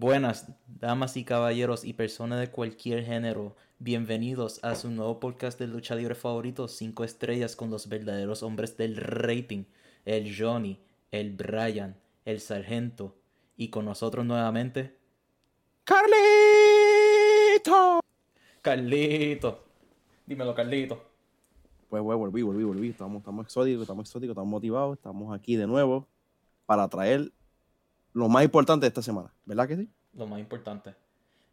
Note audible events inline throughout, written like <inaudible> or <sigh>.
Buenas, damas y caballeros y personas de cualquier género. Bienvenidos a su nuevo podcast de lucha libre favorito, 5 estrellas con los verdaderos hombres del rating. El Johnny, el Brian, el Sargento. Y con nosotros nuevamente... ¡Carlito! Carlito. Dímelo, Carlito. Pues, pues, volví, volví, volví. Estamos, estamos exóticos, estamos exóticos, estamos motivados. Estamos aquí de nuevo para traer lo más importante de esta semana. ¿Verdad que sí? Lo más importante.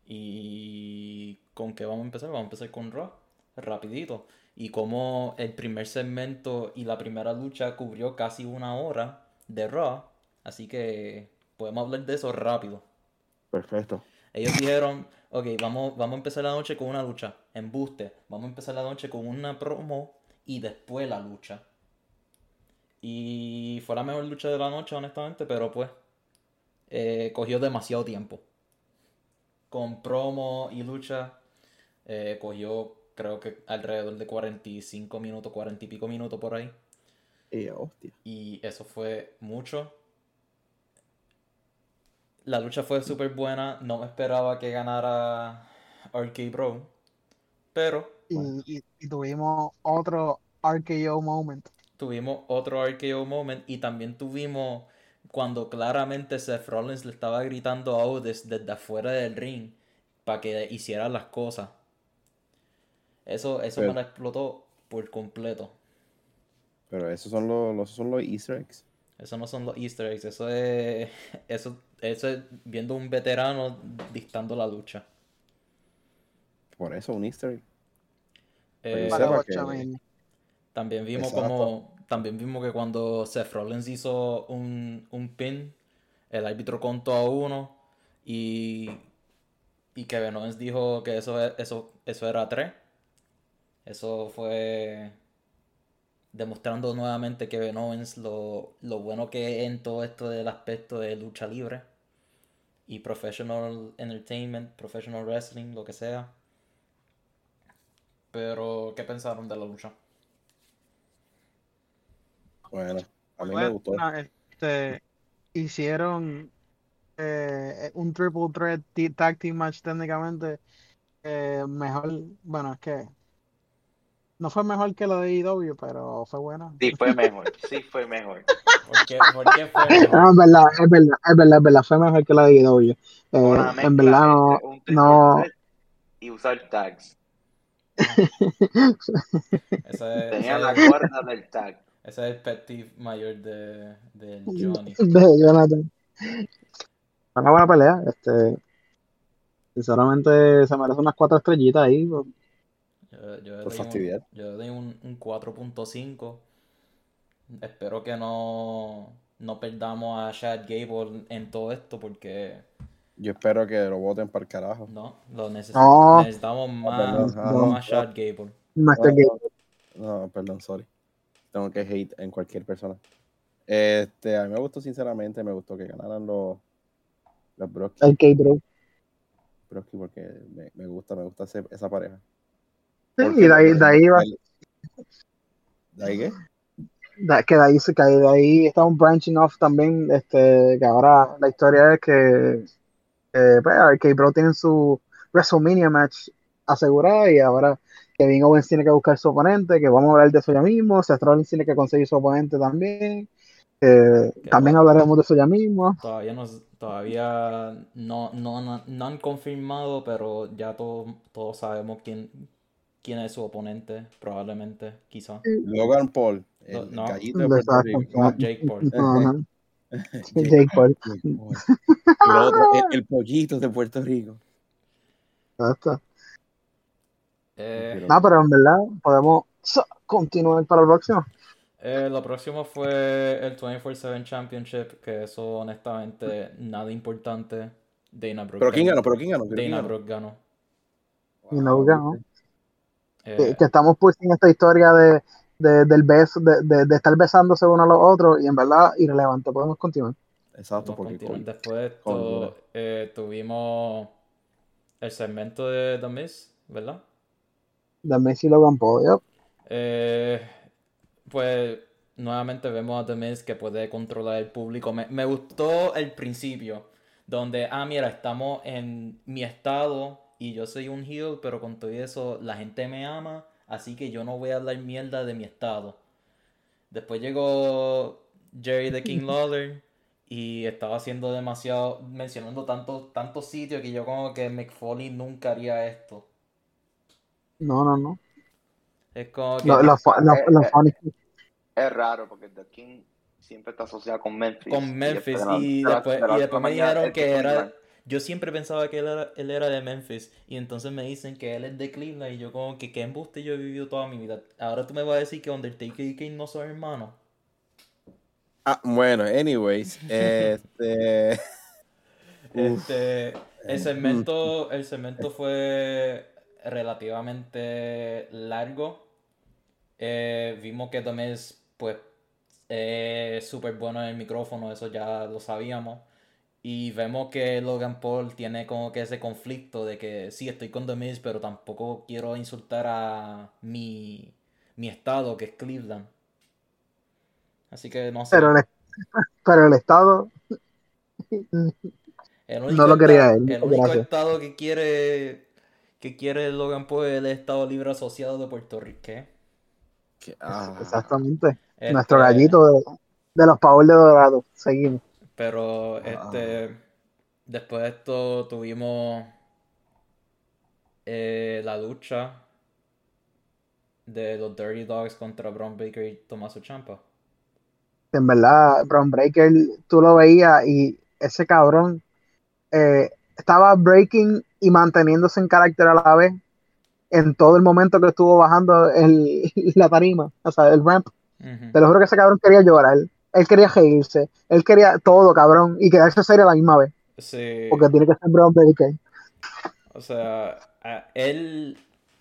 ¿Y con qué vamos a empezar? Vamos a empezar con Raw. Rapidito. Y como el primer segmento y la primera lucha cubrió casi una hora de Raw. Así que podemos hablar de eso rápido. Perfecto. Ellos dijeron, ok, vamos, vamos a empezar la noche con una lucha. Embuste. Vamos a empezar la noche con una promo y después la lucha. Y fue la mejor lucha de la noche, honestamente, pero pues eh, cogió demasiado tiempo. Con promo y lucha, eh, cogió creo que alrededor de 45 minutos, 40 y pico minutos por ahí. Eh, hostia. Y eso fue mucho. La lucha fue súper buena. No me esperaba que ganara RK Bro. Pero Y, y- y tuvimos otro RKO moment. tuvimos otro RKO moment. Y también tuvimos cuando claramente Seth Rollins le estaba gritando a Otis desde afuera del ring para que hiciera las cosas. Eso, eso Pero- me lo explotó por completo. Pero esos son los, los- esos son los easter eggs. Eso no son los easter eggs, eso es, <laughs> eso, eso es viendo un veterano dictando la lucha. Por eso, un easter egg. Eh, Para que-. También vimos Exacto. como, también vimos que cuando Seth Rollins hizo un, un pin, el árbitro contó a uno y, y Kevin Owens dijo que eso, eso, eso era tres. Eso fue demostrando nuevamente que Kevin Owens lo, lo bueno que es en todo esto del aspecto de lucha libre y professional entertainment, professional wrestling, lo que sea. Pero, ¿qué pensaron de la lucha? Bueno, a mí me Bueno, gustó. este, hicieron eh, un triple threat tag team match técnicamente eh, mejor. Bueno, es que no fue mejor que lo de IW, pero fue buena. Sí, fue mejor, sí fue mejor. <laughs> ¿Por qué, por qué fue mejor? es verdad, es verdad, es verdad, es verdad, fue mejor que la de IW. Eh, Una en verdad no, no, y usar tags. <laughs> Tenía la cuerda del tag. Ese es el pet peeve mayor de, de <laughs> Johnny. de Jonathan. Fue una buena pelea, este, sinceramente se merece unas cuatro estrellitas ahí. pues. Yo, yo le Por doy un, fastidiar. yo le doy un, un 4.5. Espero que no, no perdamos a Chad Gable en todo esto porque Yo espero que lo voten para el carajo. no, lo neces- No. necesitamos más, perdón, ah, no. más Chad Gable. No, perdón, sorry. Tengo que hate en cualquier persona. Este, a mí me gustó sinceramente, me gustó que ganaran los, los Broski, el K-Bro. Broski porque me, me gusta, me gusta ese- esa pareja. Sí, y de ahí, de ahí va, ¿De ahí qué? de- que de ahí se cae, de ahí está un branching off también, este, que ahora la historia es que eh, pues, el K-Bro tiene su WrestleMania match asegurada y ahora Kevin Owens tiene que buscar su oponente, que vamos a hablar de eso ya mismo, Seth Rollins tiene que conseguir su oponente también, eh, también va- hablaremos de eso ya mismo. Todavía no, todavía no, no, no, no han confirmado, pero ya todos, todos sabemos quién, quién es su oponente, probablemente, quizá. Logan Paul, el No. gallito de Puerto. Rico. No, Jake Paul. <laughs> Jake Jake Paul. El, otro, el, el pollito de Puerto Rico. Exacto. Eh, No, pero en verdad podemos continuar para el próximo. Eh, lo próximo fue el 24-7 Championship, que eso honestamente nada importante. Dana Brooke ¿Pero quién ganó? ¿Pero quién ganó? ¿Pero quién Dana? Brooke ganó. Y no ganó. Eh, que, que estamos pues en esta historia de, de- del beso, de, de- de estar besándose uno a los otros y en verdad irrelevante. Podemos continuar. Exacto, a porque continuar. con- Después de esto, eh, tuvimos el segmento de The Miz, ¿verdad? De Messi Logan Paul. yep. Eh, pues nuevamente vemos a The Miz que puede controlar el público. Me, me gustó el principio. donde, ah, mira, estamos en mi estado y yo soy un heel, pero con todo eso la gente me ama, así que yo no voy a hablar mierda de mi estado. Después llegó Jerry the King <laughs> Lawler y estaba haciendo demasiado, mencionando tantos tantos sitios que yo como que McFoley nunca haría esto. No, no, no. Es como que lo fu- lo- Eh, eh, Es raro porque The King siempre está asociado con Memphis. con Memphis la- y de la- después, de la y después me dijeron es que era, yo siempre pensaba que él era, él era de Memphis y entonces me dicen que él es de Cleveland y yo como que qué embuste yo he vivido toda mi vida. Ahora tú me vas a decir que Undertaker y Kane no son hermanos. Ah, bueno, anyways. <laughs> Este. Este, el segmento, el segmento fue relativamente largo. Eh, vimos que Miz, pues, es súper bueno en el micrófono, eso ya lo sabíamos. Y vemos que Logan Paul tiene como que ese conflicto de que sí, estoy con The Miz, pero tampoco quiero insultar a mi, mi estado, que es Cleveland. Así que no sé. Pero el, pero el Estado, El No único lo quería él, El único gracias. estado que quiere que quiere Logan Paul el Estado Libre Asociado de Puerto Rico. ¿Qué? ah. exactamente. Este, Nuestro gallito de, de los Power de Dorado. Seguimos. Pero este después de esto tuvimos eh, la lucha de los Dirty Dogs contra Braun Baker y Tommaso Ciampa. En verdad, Braun Breaker, tú lo veías y ese cabrón eh, estaba breaking y manteniéndose en carácter a la vez en todo el momento que estuvo bajando el, <laughs> la tarima, o sea, el ramp. Ujú. Te lo juro que ese cabrón quería llorar. Él quería reírse. Él quería todo, cabrón. Y quedarse serio a la misma vez. Sí. Porque tiene que ser Braun Breaker. O sea, a él,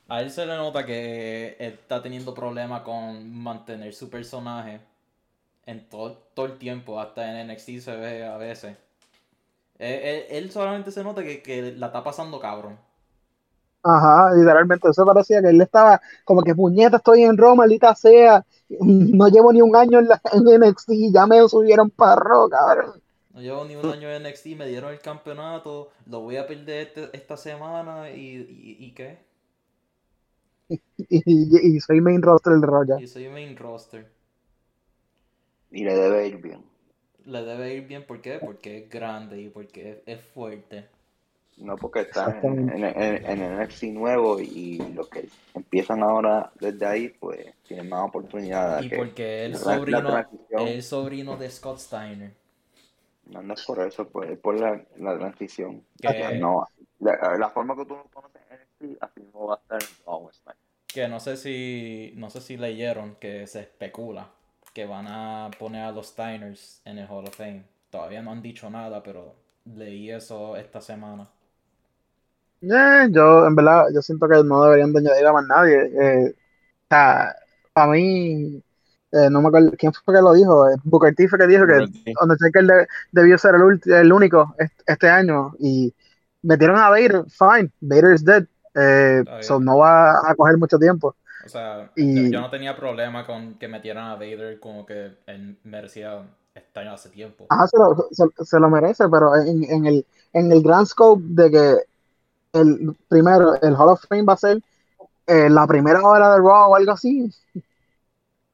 a él se le nota que está teniendo problemas con mantener su personaje en todo, todo el tiempo, hasta en NXT se ve a veces. Él, él- él solamente se nota que, que la está pasando cabrón. Ajá, literalmente. Eso parecía que él estaba como que puñeta, estoy en Roma, maldita sea. No llevo ni un año en, la, en NXT y ya me subieron para Raw, cabrón. No llevo ni un año en NXT, me dieron el campeonato, lo voy a perder este- esta semana y, y, y qué. <laughs> Y, y- y soy main roster del Raw ya. Y soy main roster. Y le debe ir bien. Le debe ir bien, ¿por qué? Porque es grande y porque es, es fuerte. No porque está en, en, en, en el NXT nuevo y los que empiezan ahora desde ahí, pues tienen más oportunidad. Y que porque el sobrino, el sobrino de Scott Steiner. No, no es por eso, pues es por la, la transición. Que- O sea, no, la, la forma que tú lo conoces en NXT, así no va a estar en SmackDown. Que no sé si, no sé si leyeron que se especula que van a poner a los Steiners en el Hall of Fame. Todavía no han dicho nada, pero leí eso esta semana. Eh, yo, en verdad, yo siento que no deberían de añadir a más nadie. Eh, o sea, para mí, eh, no me acuerdo quién fue que lo dijo. Eh, Booker T fue que dijo que. Undertaker de- debió ser el, ulti- el único est- este año. Y metieron a Vader, fine, Vader is dead. Eh, so no va a coger mucho tiempo. O sea, Y- yo, no tenía problema con que metieran a Vader como que él merecía estar hace tiempo. Ajá, se lo, se, se lo merece, pero en, en el, en el grand scope de que el primero, el Hall of Fame va a ser eh, la primera hora de Raw o algo así,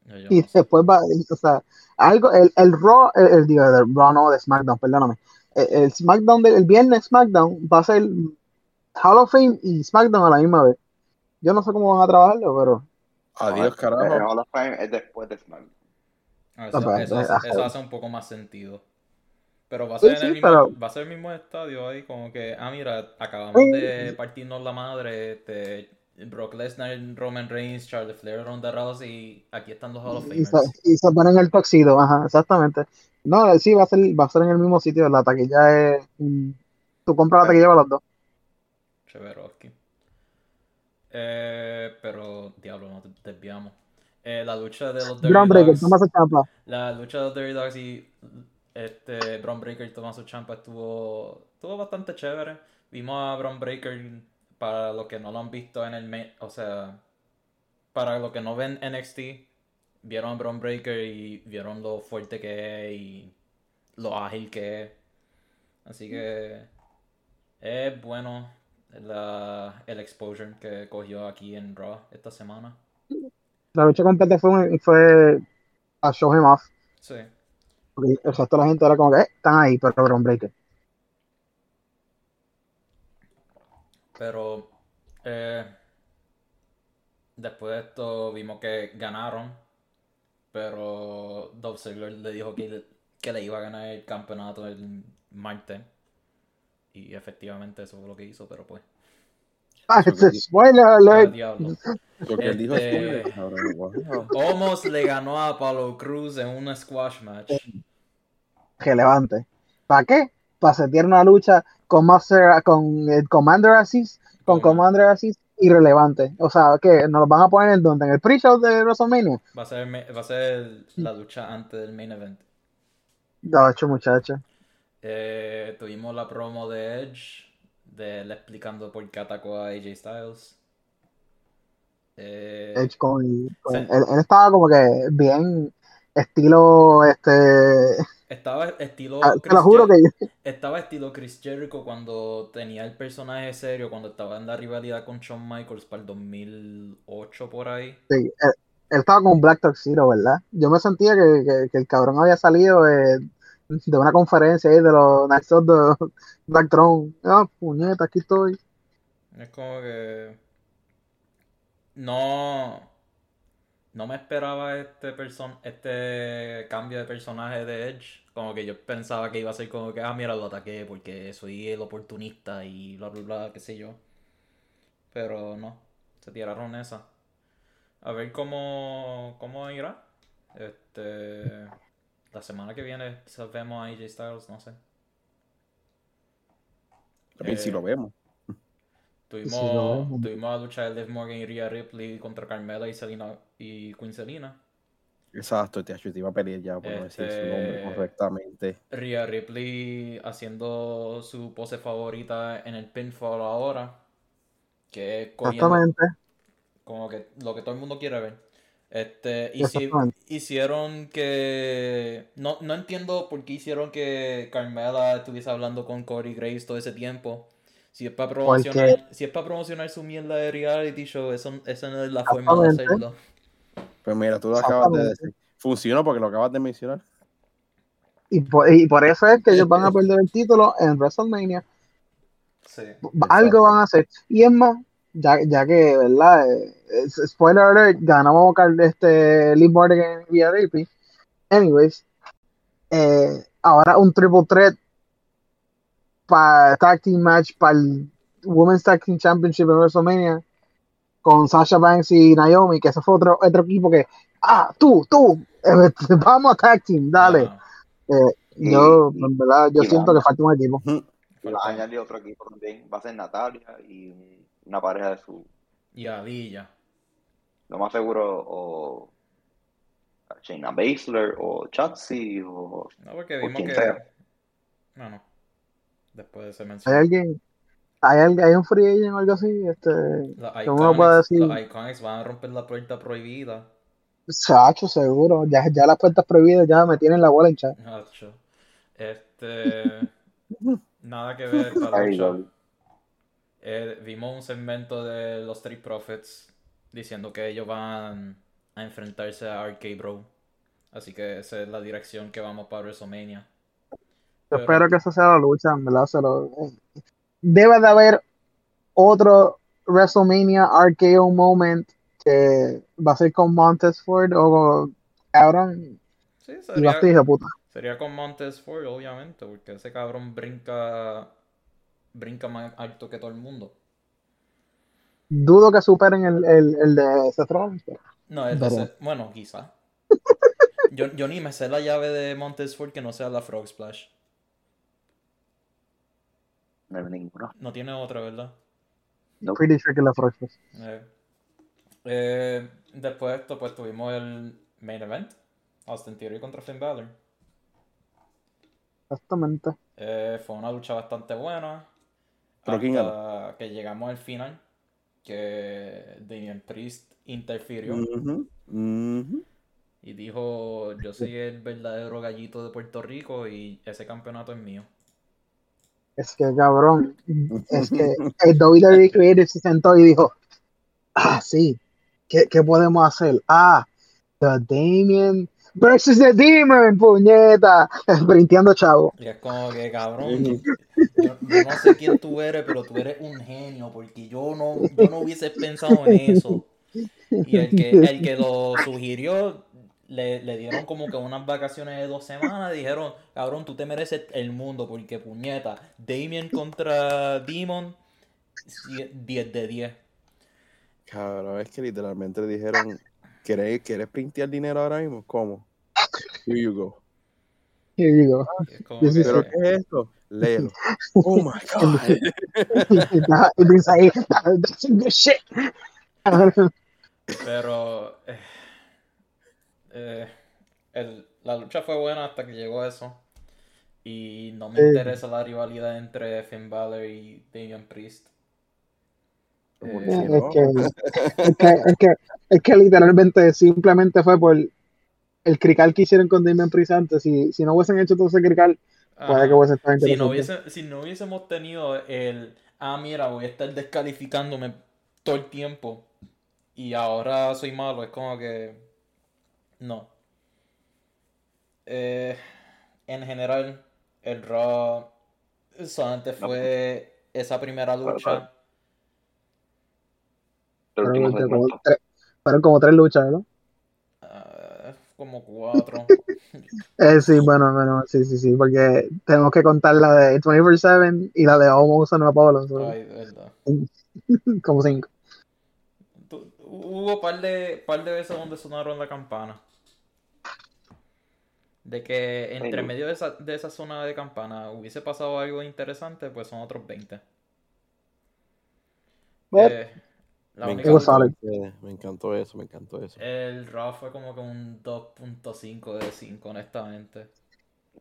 Yo- yo y no sé. después va, o sea, algo, el, el Raw, el, el- digo, el Raw no, de SmackDown, perdóname, el, el SmackDown, del el viernes SmackDown va a ser Hall of Fame y SmackDown a la misma vez. Yo no sé cómo van a trabajarlo, pero Adiós, El carajo. Hall of Fame es después de SmackDown. Ah, Eso, pues, eso hace, ajá. eso hace un poco más sentido. Pero va a Sí, ser en el sí, mismo, pero- va a ser el mismo estadio ahí, como que, ah, mira, acabamos Sí. de partirnos la madre, este, Brock Lesnar, Roman Reigns, Charlotte Flair, Ronda Rousey, aquí están los Hall of y se, Famers. y se ponen el toxido, ajá, exactamente. No, sí, va a ser, va a ser en el mismo sitio, la taquilla es, tú compras la taquilla para los dos. Cheverovsky. Eh, pero, diablo, nos desviamos. Eh, la lucha de los Dirty Breaker, Dogs, champa. la lucha de los Dirty Dogs y este, Braun Breaker y Tommaso Ciampa estuvo, estuvo bastante chévere. Vimos a Braun Breaker, para los que no lo han visto en el, o sea, para los que no ven NXT, vieron a Braun Breaker y vieron lo fuerte que es y lo ágil que es. Así que es bueno la- el exposure que cogió aquí en Raw esta semana. La lucha completa fue, fue a show him off. Sí. Porque el resto de la gente era como que, eh, están ahí, pero Bron Breaker. Pero eh, después de esto vimos que ganaron. Pero Dolph Ziggler le dijo que, que le iba a ganar el campeonato el martes. Y efectivamente eso fue lo que hizo, pero pues. Ah, a que- spoiler al alert. diablo. Lo que él dijo es Este- le ganó a Apollo Cruz en una squash match. relevante. ¿Para qué? Para setear una lucha con Master, con el Commander Assist, con Commander Assist irrelevante. O sea, que nos lo van a poner en donde, en el pre-show de WrestleMania. Va a ser, va a ser la lucha antes del main event. De hecho, muchachos. Eh, tuvimos la promo de Edge, de él explicando por qué atacó a AJ Styles. Eh, Edge con, él, él estaba como que bien estilo este estaba estilo ah, te lo juro que estaba estilo Chris Jericho cuando tenía el personaje serio, cuando estaba en la rivalidad con Shawn Michaels para el 2008 por ahí. sí, él, él estaba con Black Tuxedo, ¿verdad? Yo me sentía que, que- que el cabrón había salido de, de una conferencia ahí de los Knights of the Black Throne. Ah, puñeta, aquí estoy. Es como que no no me esperaba este person este cambio de personaje de Edge. Como que yo pensaba que iba a ser como que, ah, mira, lo ataqué porque soy el oportunista y bla, bla, bla, qué sé yo. Pero no, se tiraron esa. A ver cómo, cómo irá. Este, la semana que viene quizás vemos a AJ Styles, no sé. También si Eh, lo vemos. Tuvimos, Sí, lo vemos. tuvimos la lucha de Liv Morgan y Rhea Ripley contra Carmela y Selena y Queen Selena. Exacto, te, iba a pedir ya por no decir su nombre Este- correctamente. Rhea Ripley haciendo su pose favorita en el pinfall ahora. Que es Exactamente. como que lo que todo el mundo quiere ver. Este, hici- hicieron que. No, no entiendo por qué hicieron que Carmela estuviese hablando con Corey Graves todo ese tiempo. Si es para promocionar, si es para promocionar su mierda de reality show, eso, esa no es la forma de hacerlo. Pues mira, tú lo acabas de decir. Funcionó porque lo acabas de mencionar. Y por, y por eso es que ellos van a perder el título en WrestleMania. Sí. Algo van a hacer. Y es más, ya, ya que, ¿verdad? Eh, spoiler alert, ganamos este, Liv Morgan Rhea Ripley. Anyways, eh, ahora un triple threat para tag team match para el Women's Tag Team Championship en WrestleMania con Sasha Banks y Naomi, que ese fue otro, otro equipo que, ah, tú, tú, eh, <laughs> vamos a tag team, dale. Ah, Y- yo, en verdad, yo siento la- que falta un equipo. Falta- otro equipo también. Va a ser Natalia y un- una pareja de su. y a Villa. Lo más seguro, o. Shayna Baszler, o Chotzi, o. No, porque vimos quien que. sea. Bueno, después se ¿Hay menciona. alguien, hay, alguien- hay un free agent o algo así? Este, Los ¿Cómo lo puedo Iconics, decir? los Iconics van a romper la puerta prohibida. Chacho, seguro. Ya, ya las puertas prohibidas ya me tienen la bola hinchada. Nacho. Este. <laughs> Nada que ver. <laughs> Dolly. Eh, vimos un segmento de los Street Profits diciendo que ellos van a enfrentarse a RK Bro. Así que esa es la dirección que vamos para WrestleMania. Yo Pero- espero que esa sea la lucha, en verdad. se lo- Debe de haber otro WrestleMania RKO moment que va a ser con Montez Ford o cabrón. Sí, sería, puta. sería con Montez Ford, obviamente, porque ese cabrón brinca brinca más alto que todo el mundo. Dudo que superen el, el, el de Seth Rollins. pero- No, ese- bueno, quizá. <laughs> Yo, yo ni me sé la llave de Montez Ford que no sea la Frog Splash. No hay ninguno. No tiene otra, ¿verdad? No. Pretty sure que la próxima. Eh, eh, después de esto, pues tuvimos el main event. Austin Theory contra Finn Balor. Exactamente. Eh, fue una lucha bastante buena. ¿Pero quién hasta que llegamos al final. Que Damian Priest interfirió. Y dijo, yo soy el verdadero gallito de Puerto Rico y ese campeonato es mío. Es que cabrón, es que el WWE Creator se sentó y dijo, ah, sí, ¿qué, qué podemos hacer? Ah, The Damien versus The Demon, puñeta, <laughs> brinqueando chavo. Y es como que, cabrón, yo, yo no sé quién tú eres, pero tú eres un genio, porque yo no, yo no hubiese pensado en eso. Y el que, el que lo sugirió, le, le dieron como que unas vacaciones de dos semanas, dijeron, cabrón, tú te mereces el mundo, porque puñeta, Damien contra Demon, 10 de 10. Cabrón, es que literalmente le dijeron, ¿quieres, ¿quieres printear dinero ahora mismo? ¿Cómo? Here you go. Y digo, Es como Sí, sí, que- ¿Pero qué es esto? Léelo. Oh my <laughs> God. <laughs> y piensa ahí, that's some good shit. Pero eh, eh, el- la lucha fue buena hasta que llegó eso. Y no me interesa la rivalidad entre Finn Balor y Damian Priest. ¿Por Eh, Es que, <laughs> es que, es que, es que literalmente simplemente fue por el crical que hicieron con Damien Priest antes. Si, si no hubiesen hecho todo ese crical, puede que hubiese estado Si no, hubiese, si no hubiésemos tenido el, ah, mira, voy a estar descalificándome todo el tiempo y ahora soy malo, es como que, no. Eh, en general, el Raw solamente fue esa primera lucha. Fueron, como tres, fueron como tres luchas, ¿no? ah, como cuatro. <laughs> Eh, sí, bueno, bueno, sí, sí, sí, porque tenemos que contar la de 24-7 y la de Almost and Apollo, so, Ay, verdad. <laughs> como cinco. Hubo par de, par de veces donde sonaron la campana. De que entre medio de esa, de esa zona de campana hubiese pasado algo interesante, pues son otros 20. But- Eh, la Me. Eh, Me encantó eso, me encantó eso. el Raw fue como que un 2.5 de 5, honestamente.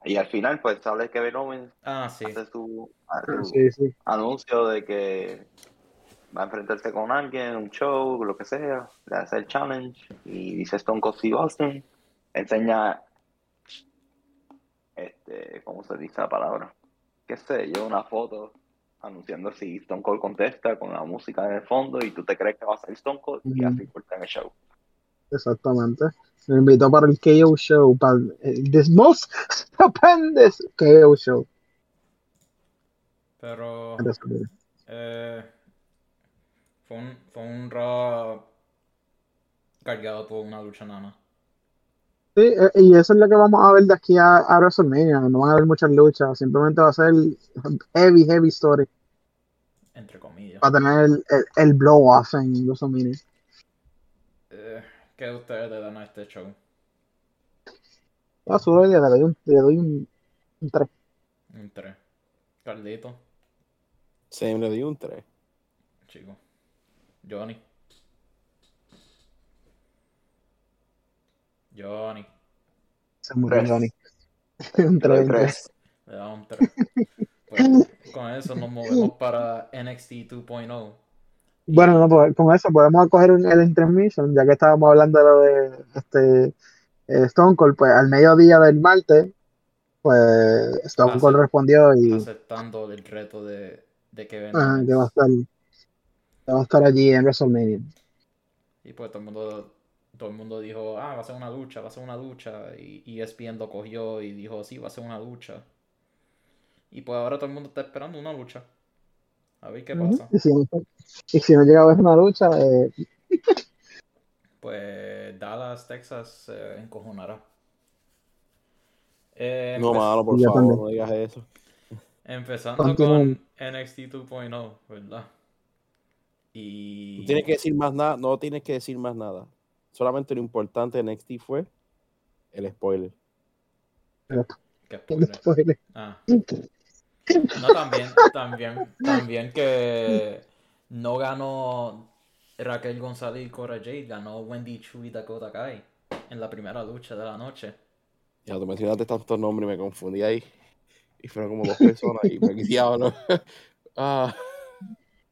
Y al final, pues sale Kevin Owens, Ah, sí. hace su, a- su Sí, sí. anuncio de que va a enfrentarse con alguien, un show, lo que sea, le hace el challenge y dice Stone Cold Steve Austin, enseña, este, ¿cómo se dice la palabra? Qué sé yo, una foto anunciando si Stone Cold contesta con la música en el fondo y tú te crees que va a ser Stone Cold y así corta el show. Exactamente. Me invitó para el KO Show, para el this most <laughs> stupendous KO Show. Pero eh, fue un, fue un Raw cargado por una lucha nana. Sí, eh, y eso es lo que vamos a ver de aquí a, a WrestleMania. No van a haber muchas luchas, simplemente va a ser heavy, heavy story. Entre comillas. Va a tener el, el, el blow off en WrestleMania. Eh, ¿Qué ustedes le dan a este show? A su le doy un, le doy un, un 3. Un 3. Carlito, Se me dio un 3. chico. Johnny. Johnny. Se murió. Johnny. <laughs> un Te doy 3, un 3. tres. Le da un 3. Pues, con eso nos movemos para NXT 2.0. Bueno, no, pues, con eso podemos coger un, el intermission, ya que estábamos hablando de lo de este eh, Stone Cold, pues al mediodía del martes, pues Stone Ah, Cold respondió y Aceptando el reto de, de Kevin ajá, Owens. que va a estar, que va a estar allí en WrestleMania. Y pues todo el mundo, todo el mundo dijo, ah, va a ser una lucha, va a ser una lucha. Y E ESPN lo cogió y dijo, sí, va a ser una lucha. Y pues ahora todo el mundo está esperando una lucha. A ver qué pasa. Y si, no- y si no llega a haber una lucha, eh, <laughs> Pues Dallas, Texas se encojonará. Eh, No, malo, por favor, también. no digas eso. empezando Continúen. con NXT 2.0, ¿verdad? Y... No tienes que decir más nada, no tienes que decir más nada. Solamente lo importante de NXT fue el spoiler. ¿Qué spoiler? spoiler. Ah. <laughs> No, también, también, también que no ganó Raquel González y Cora Jade, ganó Wendy Chu y Dakota Kai en la primera lucha de la noche. Ya tú mencionaste tantos nombres y me confundí ahí. Y fueron como dos personas y me diablo. <laughs> ah,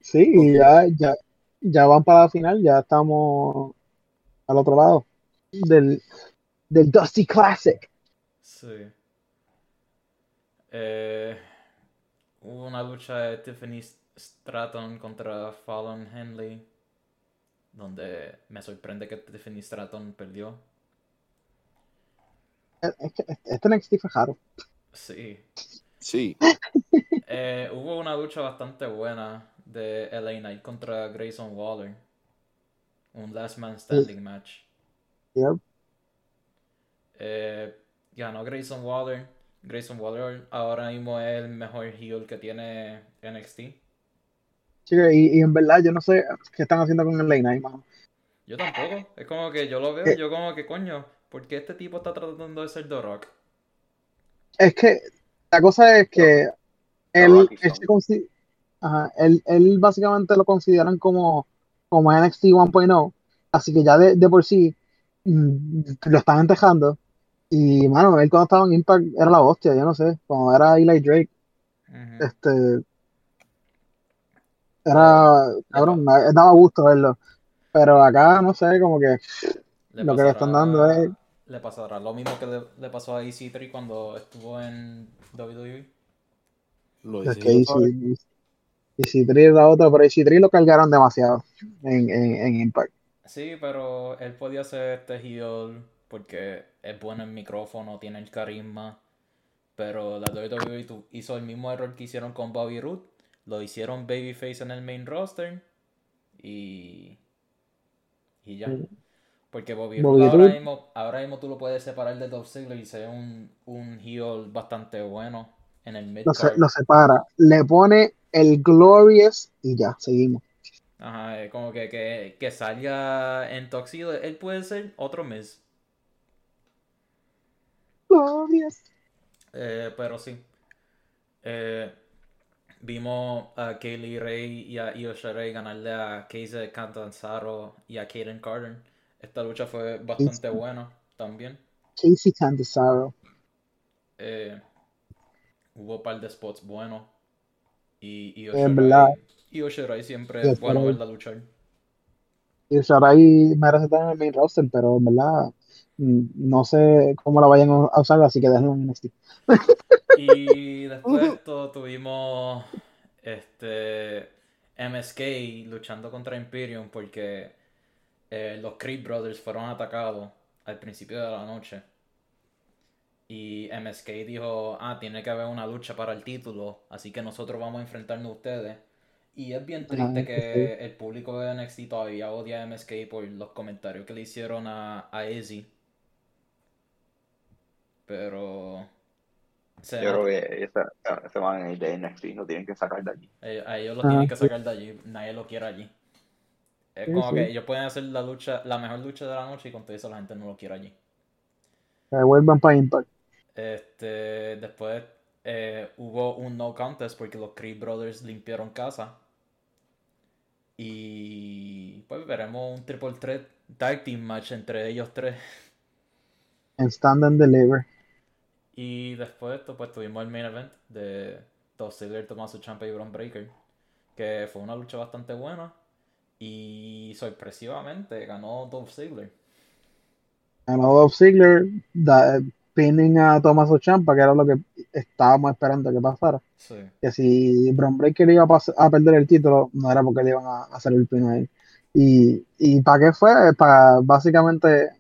Sí, y ya, ya, ya van para la final, ya estamos al otro lado del, del Dusty Classic. Sí. Eh, Hubo una lucha de Tiffany Stratton contra Fallon Henley. Donde me sorprende que Tiffany Stratton perdió. Es que este- este NXT fue raro. Sí. Sí. Eh, hubo una lucha bastante buena de LA Knight contra Grayson Waller. Un last man standing match. Yep. Eh, ganó Grayson Waller. Grayson Waller ahora mismo es el mejor heel que tiene NXT. Chico, y, y en verdad yo no sé qué están haciendo con el night, mano. Yo tampoco. Es como que yo lo veo Eh. yo como que coño, ¿por qué este tipo está tratando de ser The Rock? Es que la cosa es que se ajá, él, él básicamente lo consideran como, como NXT 1.0, así que ya de, de por sí mm, lo están entejando. Y mano, él cuando estaba en Impact era la hostia, yo no sé, cuando era Eli Drake, este era cabrón, me- daba gusto verlo. Pero acá no sé, como que Le lo que le están dando es- Le pasará lo mismo que le, le pasó a EC3 cuando estuvo en. WWE. Lo es que Easy 3 es la otra, pero 3 lo cargaron demasiado en, en, en Impact. Sí, pero él podía ser este heel porque es bueno en micrófono, tiene el carisma. Pero la WWE hizo el mismo error que hicieron con Bobby Roode. Lo hicieron babyface en el main roster. Y. Y ya. Porque Bobby, Bobby Roode ahora mismo, ahora mismo tú lo puedes separar de Dolph Ziggler y ser un, un heel bastante bueno en el mid Lo, se- lo separa, le pone el Glorious y ya, seguimos. Ajá, es como que, que, que salga en Toxido. Él puede ser otro Miz. Glorious. Eh, pero sí. Eh, vimos a Kaylee Ray y a Io Shirai ganarle a Casey Catanzaro y a Kaden Carter. Esta lucha fue bastante buena también. Casey Candizzaro. Eh, hubo un par de spots buenos. Y Io Shirai siempre es bueno verla luchar. Y Sharai merece estar en el main roster, pero en verdad mm, no sé cómo la vayan a usar, así que déjenlo en NXT. Y <laughs> después de esto tuvimos este MSK luchando contra Imperium porque eh, los Creed Brothers fueron atacados al principio de la noche. Y MSK dijo, ah, tiene que haber una lucha para el título, así que nosotros vamos a enfrentarnos a ustedes. Y es bien triste Ah, que el público de NXT todavía odia a MSK por los comentarios que le hicieron a, a Izzy. Pero... se Yo creo que ese, ese man es de NXT, lo tienen que sacar de allí. Eh, A ellos los Ah, tienen que sí. sacar de allí, nadie lo quiere allí. Es Sí, como sí. que ellos pueden hacer la lucha, la mejor lucha de la noche y con todo eso la gente no lo quiere allí. Que vuelvan para Impact. Este, después eh, hubo un no contest porque los Creed Brothers limpiaron casa. Y pues veremos un triple threat tag team match entre ellos tres. En Stand and Deliver. Y después de esto, pues tuvimos el main event de Dolph Ziggler, Tommaso Ciampa y Braun Breaker. Que fue una lucha bastante buena. Y sorpresivamente ganó Dolph Ziggler. Ganó Dolph Ziggler, da, pinning a Tomás Ochampa, que era lo que estábamos esperando que pasara. Sí. Que si Bron Breaker iba a, a perder el título, no era porque le iban a hacer el pin a él. Y, y ¿para qué fue? Para básicamente,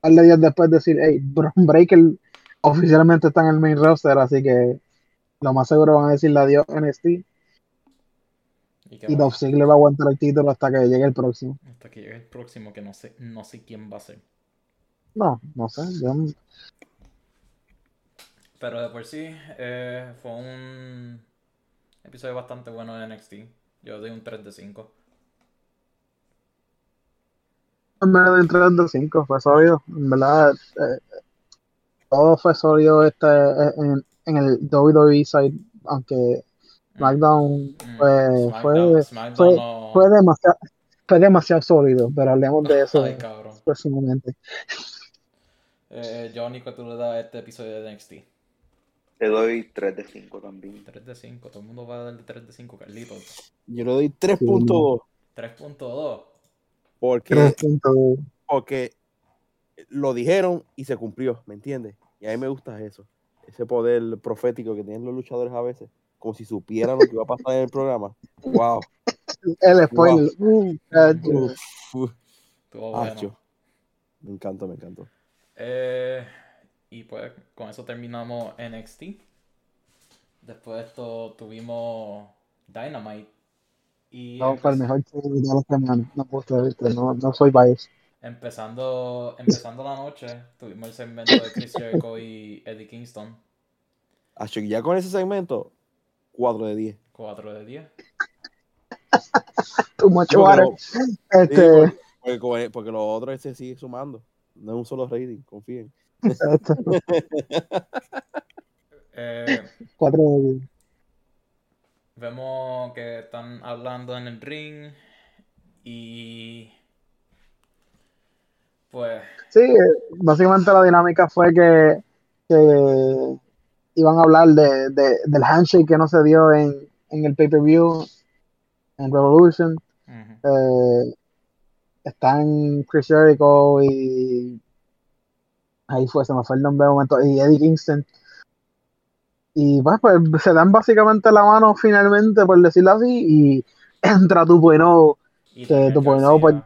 par de días después decir, hey, Bron Breaker oficialmente está en el main roster, así que lo más seguro van a decirle adiós NXT Y y Dolph Ziggler va a aguantar el título hasta que llegue el próximo. hasta que llegue el próximo, que no sé, no sé quién va a ser. No, no sé, yo Pero de por sí, eh, fue un episodio bastante bueno de NXT. Yo doy un 3 de 5. En verdad, el 3 de 5 fue sólido. En verdad, eh, todo fue sólido este, eh, en, en el WWE side, aunque SmackDown Mm, fue, SmackDown, fue, SmackDown fue- no- fue demasiado, fue demasiado sólido, pero hablemos de eso Ay, próximamente. Eh, Johnny, ¿cuánto le da a este episodio de NXT? Le doy 3 de 5 también. 3 de 5. Todo el mundo va a darle 3 de 5, Carlitos. Yo le doy 3.2 3.2. porque, 3.2. porque lo dijeron y se cumplió, ¿me entiendes? Y a mí me gusta eso. Ese poder profético que tienen los luchadores a veces. como si supiera lo que iba a pasar en el programa. Wow. El spoiler. Uh, cacho. Uf, uf. Estuvo bueno. Me encantó, me encantó. Eh, y pues con eso terminamos NXT. Después de esto tuvimos Dynamite. Y No, fue el mejor show de la semana. No puedo creer, ¿viste? no, no soy bias. empezando, empezando la noche, tuvimos el segmento de Chris Jericho y Eddie Kingston. Acho, ya con ese segmento, 4 de 10. 4 de 10. Too much Porque water. lo- sí, Este, porque, porque, porque los otros se sigue sumando. No es un solo rating, confíen. Este, <laughs> Eh, cuatro de- vemos que están hablando en el ring. Y. Pues. Sí, eh, básicamente la dinámica fue que, que iban a hablar de, de- del handshake que no se dio en, en el pay-per-view, en Revolution. Eh, están Chris Jericho y ahí fue, se me fue el nombre de momento, y Eddie Kingston. Y pues, pues, se dan básicamente la mano finalmente, por decirlo así, y <clears throat> entra tu bueno Y Que tu bueno, pues,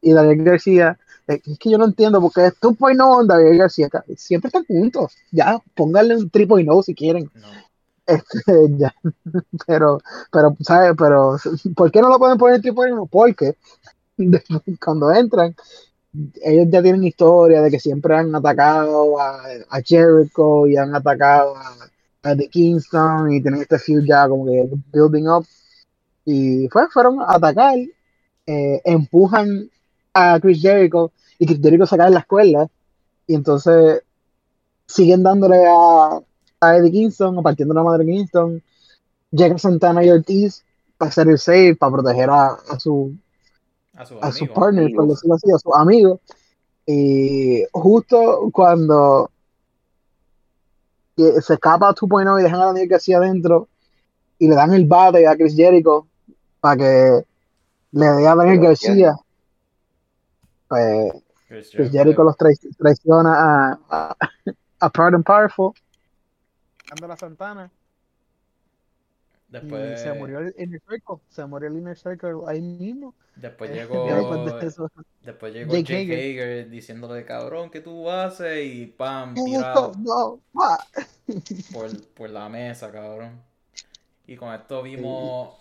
y Daniel García. Es que yo no entiendo porque es 2.0 y Daniel García. Siempre están juntos. Ya, pónganle un 3.0 si quieren. No. Este, <laughs> ya. Pero, pero, ¿sabes? Pero, ¿por qué no lo pueden poner 3.0? Porque <laughs> después, cuando entran, ellos ya tienen historia de que siempre han atacado a, a Jericho y han atacado a, a Kingston y tienen este feud ya como que building up. Y pues fueron a atacar, eh, empujan a Chris Jericho y Chris Jericho se cae la escuela y entonces siguen dándole a, a Eddie Kingston, a partiendo la madre de Kingston. Llega Santana y Ortiz para hacer el save, para proteger a, a su A su a su amigo. partner, por decirlo así, a su amigo. Y justo cuando se escapa 2.0 y dejan a Daniel García adentro y le dan el bate a Chris Jericho para que le dé a Daniel García, pues Chris Chris Jericho los trai- traiciona a, a, a Proud and Powerful. Dando la Santana. Después, Y se murió el Inner Circle. Se murió el Inner Circle ahí mismo. después Y llegó, <laughs> después de eso, después llegó Jake Jake, Hager. Hager diciéndole, cabrón, ¿qué tú haces? Y pam, "Oh, tira no, ah". <laughs> por, por la mesa, cabrón. Y con esto vimos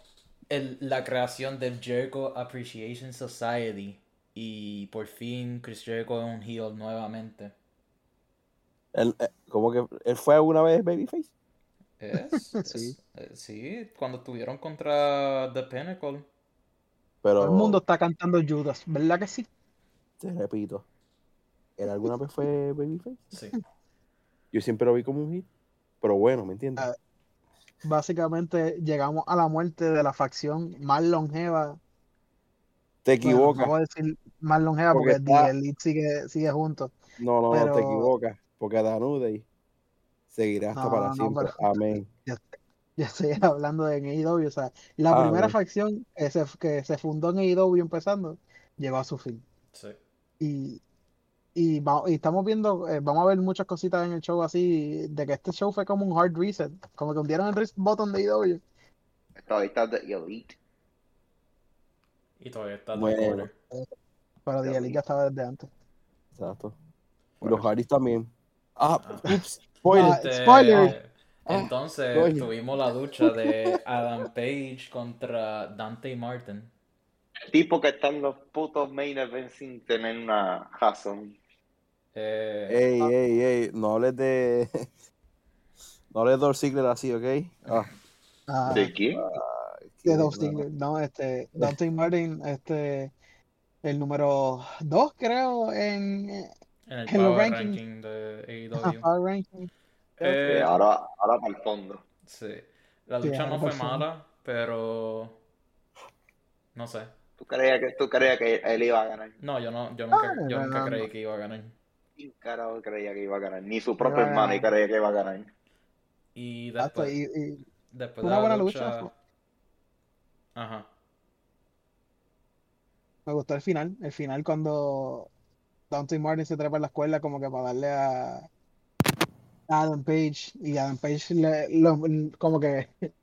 el- la creación del Jericho Appreciation Society. Y por fin Chris Jericho es un heel nuevamente. Él, eh, ¿Cómo que él fue alguna vez Babyface? Es, <laughs> Sí. es- eh, sí, cuando estuvieron contra The Pinnacle. Pero Todo el mundo está cantando Judas, ¿verdad que sí? te repito, ¿él alguna vez fue Babyface? Sí. Yo siempre lo vi como un hit. Pero bueno, ¿me entiendes? Ah, Básicamente llegamos a la muerte de la facción más longeva. te Bueno, equivocas. no voy a decir más longeva Porque porque, está- The Elite sigue, sigue junto. No, no, no, te equivocas. Porque Danude seguirá hasta No, para no, siempre. pero- Amén. Ya estoy <laughs> hablando de en AEW. O sea, la primera bueno. facción que se, que se fundó en AEW empezando llegó a su fin. Sí. Y, y, va- y estamos viendo, eh, vamos a ver muchas cositas en el show así, de que este show fue como un hard reset, como que hundieron el reset button de AEW. Todavía está The Elite. Y todavía está Bueno. The Order. Pero The Ya Elite ya estaba desde antes. Exacto. Y Bueno. los Hardys también. Ah, Ah. ups, spoiler. Ah, Este, spoiler. Ah, Entonces tuvimos la lucha de Adam Page contra Dante Martin. El tipo que está en los putos main events sin tener una razón. Eh, Ey, ey, ey, no hables de. <laughs> No hables de Dolph Ziggler así, ¿ok? Ah, Ah, ¿De quién? de que- Dolph Ziggler, no, este, Dante Martin, este, el número 2 creo en, en el en los Power. Ranking de en AEW. Power Ranking. Eh, ahora, ahora para el fondo. sí. La Sí, lucha no fue mala, pero no sé. ¿Tú creías que, tú creías que él iba a ganar? No, yo no, yo nunca, yo no, nunca no, creí no. que iba a ganar. ¿Quién carajo creía que iba a ganar? Ni su propio hermano creía que iba a ganar. Y después, y, y después de una la buena lucha, lucha. ajá. Me gustó el final, el final cuando Dante Martin se trepa en la escuela como que para darle a, Adam Page y Adam Page le, lo- como que <laughs>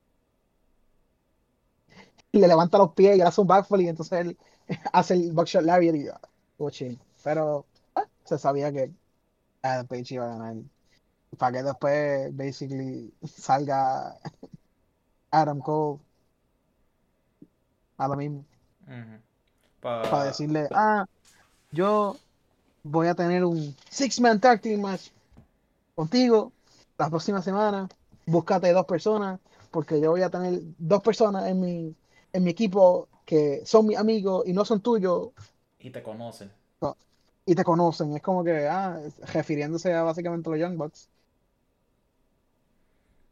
le levanta los pies y hace un backflip y entonces él <laughs> hace el buckshot lariat y chill. Pero ah, se sabía que Adam Page iba a ganar. Para que después basically salga Adam Cole a lo mismo. Ujú. Pa- Para decirle, ah, yo voy a tener un six-man tag team match contigo la próxima semana. Búscate dos personas, porque yo voy a tener dos personas en mi, en mi equipo que son mis amigos y no son tuyos Y te conocen. y te conocen. Es como que, ah, refiriéndose a básicamente los Young Bucks.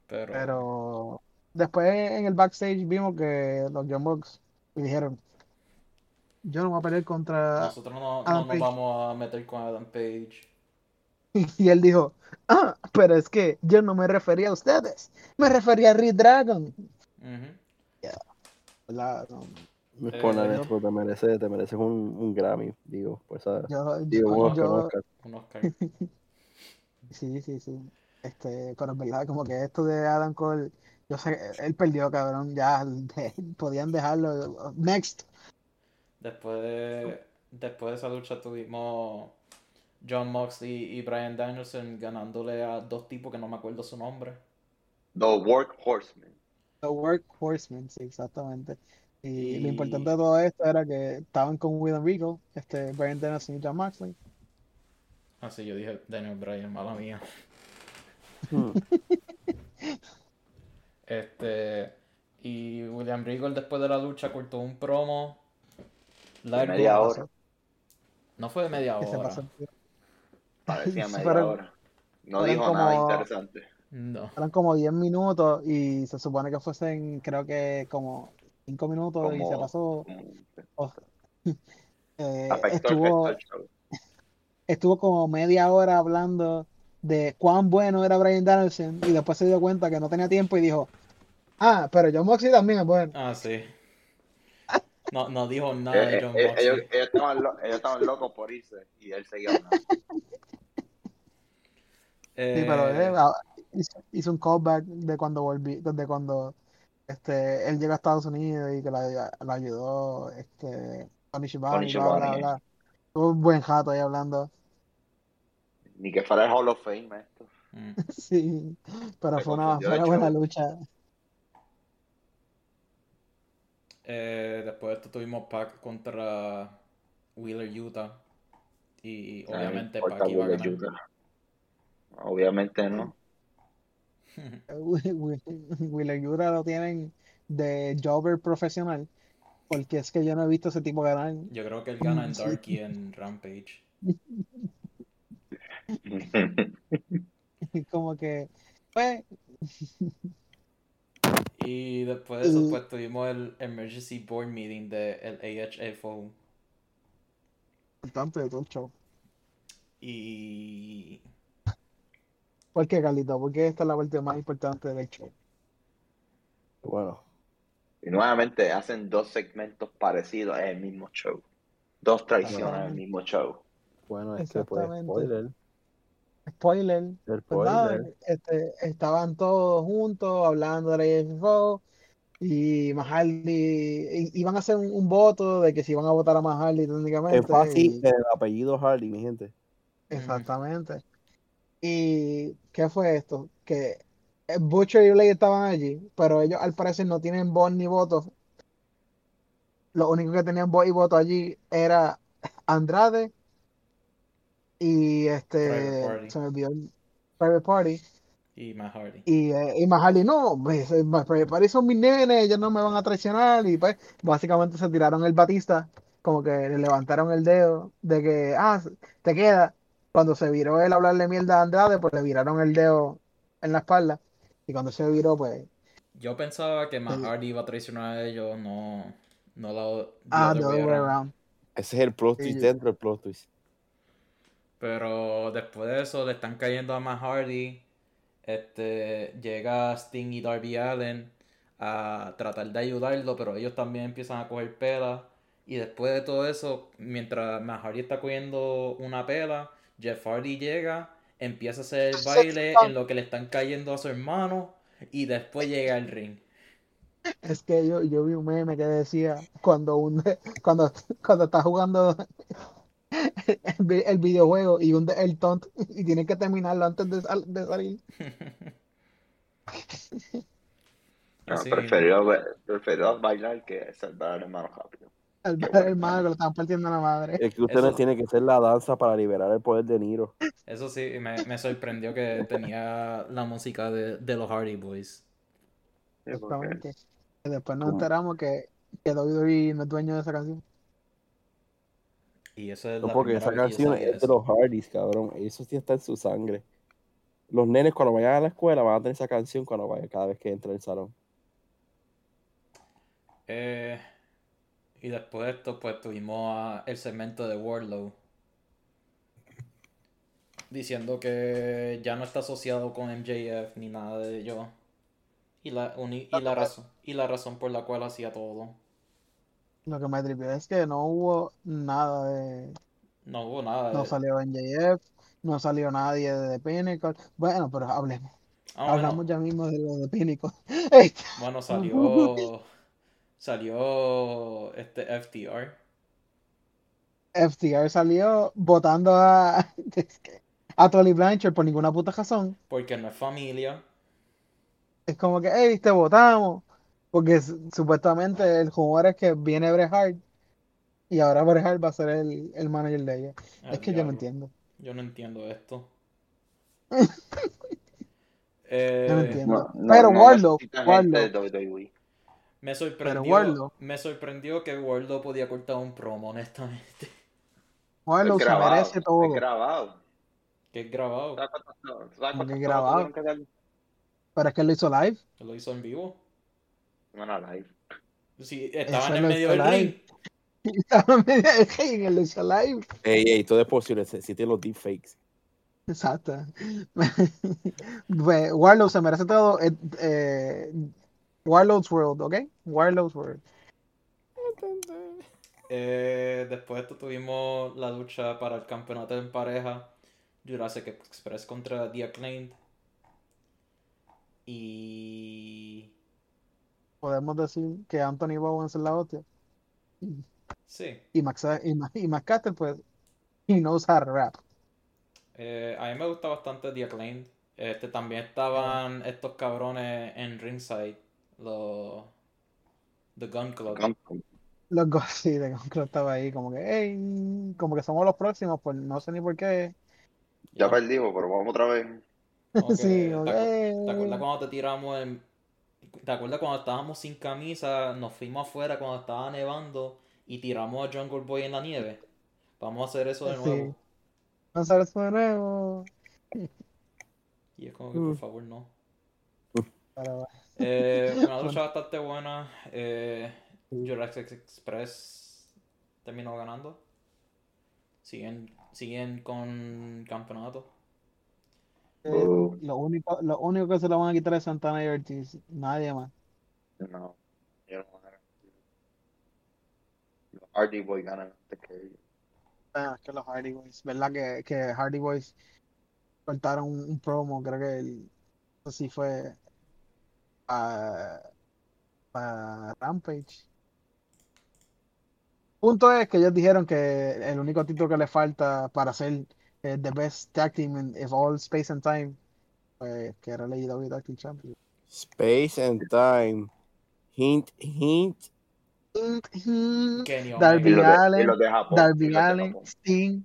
Pero, Pero después en el backstage vimos que los Young Bucks dijeron, yo no voy a pelear contra... nosotros no, no nos vamos a meter con Adam Page. <laughs> Y él dijo, ah, pero es que yo no me refería a ustedes, me refería a Reed Dragon. Ujú. ¿Verdad? No, No es Eh, te mereces, te mereces un, un Grammy, digo, por esa, yo, digo, yo- un Oscar, yo- un Oscar. Un Oscar. <laughs> sí, sí, sí. Este, pero es verdad, como que esto de Adam Cole, yo sé, él perdió, cabrón, ya de- <laughs> podían dejarlo. Next. Después de, después de esa lucha tuvimos John Moxley y Brian Danielson ganándole a dos tipos que no me acuerdo su nombre. The Workhorsemen. The Workhorsemen, sí, exactamente. Y, lo importante de todo esto era que estaban con William Regal, este, Brian Dennison y John Moxley. Así yo dije Daniel Bryan, mala mía. Hmm. Este. Y William Regal después de la lucha cortó un promo largo. media hora. No fue de media hora. pasó. Parecía <laughs> media pero- hora. No dijo nada como- interesante. No. Eran como 10 minutos y se supone que fuesen, creo que como 5 minutos y se pasó. como- <laughs> eh, Afectó, estuvo, estuvo como media hora hablando de cuán bueno era Brian Danielson y después se dio cuenta que no tenía tiempo y dijo, ah, pero John Moxley también es bueno. Ah, sí. No, no dijo nada Eh, de eh, John eh, Moxley. ellos, ellos estaban lo- ellos estaban locos por irse y él seguía hablando. <laughs> Sí, pero Eh, eh, ah, hizo, hizo un callback de cuando volví, de cuando este, él llegó a Estados Unidos y que la, la ayudó este, Tony Schiavone, Tony bla, bla, Schiavone. bla. Tuvo un buen jato ahí hablando. Ni que fuera el Hall of Fame esto. mm. <laughs> Sí, pero Se fue una, fue una buena lucha. Eh, después de esto tuvimos Pac contra Wheeler Utah. Y A obviamente importa Pac iba a ganar. Utah. Obviamente no. <laughs> Wheeler Yuta lo tienen de jobber profesional, porque es que yo no he visto ese tipo ganar. Yo creo que él gana en. <laughs> Dark y en Rampage. <laughs> Como que, pues, Y después de eso, pues tuvimos el Emergency Board Meeting del AHFO. importante de todo el show. Y ¿Por qué, Carlito? Porque esta es la parte más importante del show. Bueno, Y nuevamente hacen dos segmentos parecidos en el mismo show. Dos traiciones en el mismo show. bueno, es que pues, Exactamente. Spoiler, Spoiler. el Pues nada, spoiler. este, estaban todos juntos hablando de la AFO y Mahardy iban a hacer un, un voto de que si iban a votar a Mahardy técnicamente. Es fácil y- el apellido Hardy, mi gente. exactamente. ¿Y qué fue esto? Que eh, Butcher y Blade estaban allí, pero ellos al parecer no tienen voz ni voto. Lo único que tenían voz y voto allí era Andrade y Private este se me olvidó el Private Party. y Matt Hardy. Y, eh, y Mahardy, no, pues, eh, pues, Party son mis nenes, ellos no me van a traicionar. Y pues, básicamente se tiraron el Batista, como que le levantaron el dedo de que, ah, te queda. Cuando se viró él a hablarle mierda a Andrade, pues le viraron el dedo en la espalda. Y cuando se viró, pues, Yo pensaba que Matt Sí. Hardy iba a traicionar a ellos, no, no la ah, the other way around. around. Ese es el plot twist Sí. dentro del plot twist. Pero después de eso le están cayendo a Matt Hardy. Este, llega Sting y Darby Allen a tratar de ayudarlo, pero ellos también empiezan a coger pela. Y después de todo eso, mientras Matt Hardy está cogiendo una pela, Jeff Hardy llega empieza a hacer el baile en lo que le están cayendo a su hermano y después llega al ring. Es que yo, yo vi un meme que decía cuando hunde, <laughs> cuando, cuando está jugando <laughs> el, vi- el videojuego y hunde el taunt y tiene que terminarlo antes de, sal- de salir. <laughs> No, Sí. prefiero, prefiero bailar que salvar al hermano rápido. El, Qué <laughs> bueno. hermano que lo están partiendo la madre. Es que usted Eso- tiene que ser la danza para liberar el poder de Niro. Eso sí, me, me sorprendió que tenía la música de, de los Hardy Boys. Exactamente. Después nos enteramos que, que WWE no es dueño de esa canción. Y eso es No, la porque esa canción es de los Hardys, cabrón. Eso sí está en su sangre. Los nenes cuando vayan a la escuela van a tener esa canción cuando vayan, cada vez que entren al salón. Eh, y después de esto, pues tuvimos a- el segmento de Wardlow. Diciendo que ya no está asociado con MJF ni nada de ello. Y la, uni- y la razón, y la razón por la cual hacía todo. Lo que me tripió es que no hubo nada de. No hubo nada No de... salió NJF, no salió nadie de The Pinnacle. Bueno, pero hablemos. Ah, bueno, Hablamos ya mismo de lo de Pinnacle. <laughs> Bueno, salió... <laughs> Salió este FTR. FTR salió votando a, <laughs> a Tolly Blanchard por ninguna puta razón. Porque no es familia. Es como que, hey, te votamos. Porque supuestamente el rumor es que viene Bret Hart y ahora Bret Hart va a ser el, el manager de ella. Al Es que yo no entiendo. Yo no entiendo esto. <laughs> Yo no Eh, entiendo. No, no, Pero no Wardlow, de WWE. me sorprendió, me sorprendió que Wardlow podía cortar un promo, honestamente. Wardlow Es se grabado, merece es todo. grabado. Que es grabado. ¿Sabes que pruebas grabado. Pero es que él lo hizo live. Lo hizo en vivo. No era live. Sí, estaba Eso en el medio del live. ring. <laughs> Estaba en medio del ring, lo hizo live. Ey, ey, todo es posible si si tiene los deepfakes. Exacto. <laughs> Warlow se merece todo. eh, eh, Warlow's World, ¿ok? Warlow's World. Eh, después de esto tuvimos la lucha para el campeonato en pareja. Jurassic Express contra The Acclaimed. Y... Podemos decir que Anthony Bowens es la hostia. Sí. Y Max, y, y Max Caster, pues, he knows how to rap. Eh, a mí me gusta bastante The Acclaimed. Este, también estaban estos cabrones en ringside. Los... The Gun Club. Los go- sí, de Gun Club estaba ahí, como que, hey, como que somos los próximos, pues no sé ni por qué. Ya perdimos, pero vamos otra vez. <laughs> Sí, ¿te, como acu- que, te acuerdas cuando te tiramos en... ¿Te acuerdas cuando estábamos sin camisa? Nos fuimos afuera cuando estaba nevando y tiramos a Jungle Boy en la nieve. Vamos a hacer eso de Sí. nuevo. Vamos a hacer eso de nuevo. Y es como que por favor no. Eh, una <laughs> lucha bastante buena. Eh, Sí. Jurassic Express terminó ganando. Siguen, siguen con campeonato. Lo único, lo único que se lo van a quitar es Santana y Ortiz, nadie más. No, yo no a. Los Hardy Boy ganan antes que ellos. Ah, que los Hardy Boys, ¿verdad? Que, que Hardy Boys cortaron un, un promo, creo que el, si fue para Rampage. Punto es que ellos dijeron que el único título que le falta para ser eh, the best tag team in of all space and time, pues, que era el AEW Tag Team Champion. Space and Time. Hint, hint. Kenny Darby de, Allen, de Japón. Darby Allen. Sting.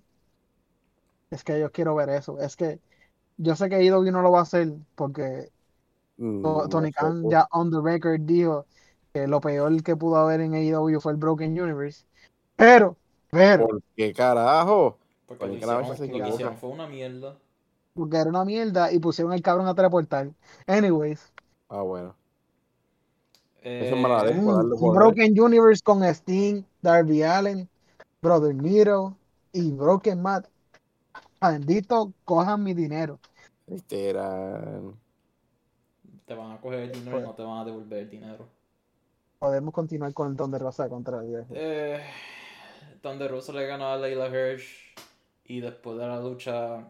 Es que yo quiero ver eso. Es que yo sé que AEW no lo va a hacer porque Mm, To- Tony Khan pues. ya on the record dijo que lo peor que pudo haber en AEW fue el Broken Universe. Pero, pero, ¿Por qué carajo? Porque hicieron, se lo que hicieron fue una mierda. porque era una mierda y pusieron al cabrón a teleportar. Anyways, Ah, bueno. Eh, Eso es mala ley. Broken Universe con Sting, Darby Allen, Brother Miro y Broken Matt. Bendito, cojan mi dinero. Este eran. te van a coger el dinero y no te van a devolver el dinero. Podemos continuar con el Don de Rosa contra el viejo. Eh, Thunder Rosa le ganó a Layla Hirsch y después de la lucha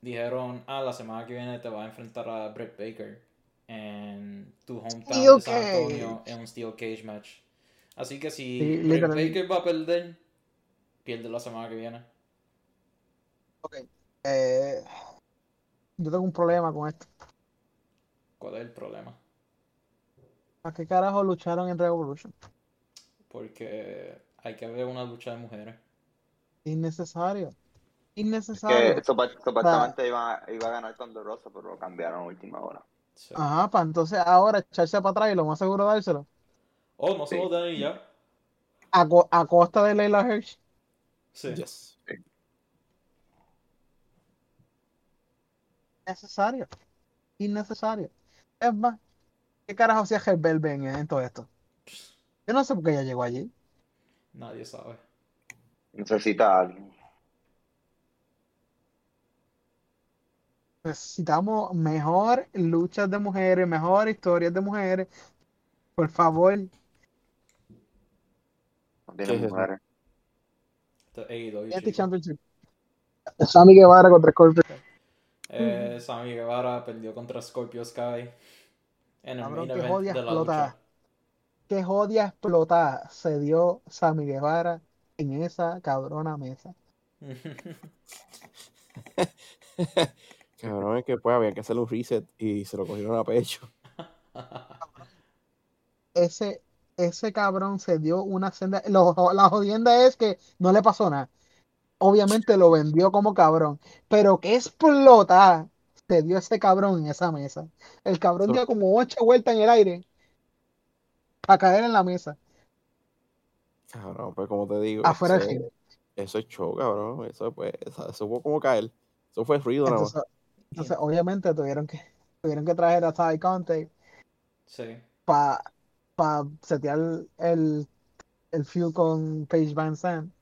dijeron, ah, la semana que viene te va a enfrentar a Brett Baker en tu hometown Steel de San Antonio Cage. en un Steel Cage match. Así que si Sí, Brett. Baker va a perder, pierde la semana que viene. Ok. Eh, yo tengo un problema con esto. ¿Cuál es el problema? ¿A qué carajo lucharon en Revolution? Porque hay que ver una lucha de mujeres. Innecesario. Que Innecesario. supa- supuestamente iba, iba a ganar con Rosa, pero lo cambiaron a última hora. Sí. Ajá, para entonces ahora echarse para atrás y lo más seguro dárselo. Oh, no se lo den y ya. A, co- a costa de Leila Hirsch. Sí. Yes. Necesario. Innecesario. Es más, ¿qué carajo hacía Herbert Ben en todo esto? Yo no sé por qué ella llegó allí. Nadie sabe. Necesita a alguien. Necesitamos mejor luchas de mujeres, mejor historias de mujeres. Por favor. No ¿Qué es tiene mujeres. Este. Championship. Sammy Guevara contra Scorpio. Eh, Sammy Guevara perdió contra Scorpio Sky en el Cabrón, main que event jodia de la explota. lucha. Qué jodia explotada se dio Sammy Guevara en esa cabrona mesa. <laughs> Cabrón, es que pues había que hacerle un reset y se lo cogieron a pecho. Ese, ese cabrón se dio una senda. Lo- la jodienda es que no le pasó nada. Obviamente lo vendió como cabrón. Pero que explota se dio ese cabrón en esa mesa. El cabrón So- dio como ocho vueltas en el aire para caer en la mesa. Cabrón, pues como te digo, Afuera eso, del eso es show, cabrón. Eso, pues, eso, eso fue como caer. Eso fue ruido nada más. Entonces, entonces obviamente tuvieron que, tuvieron que traer a Ty Conte Sí. para pa setear el, el feud con Paige Van Zandt.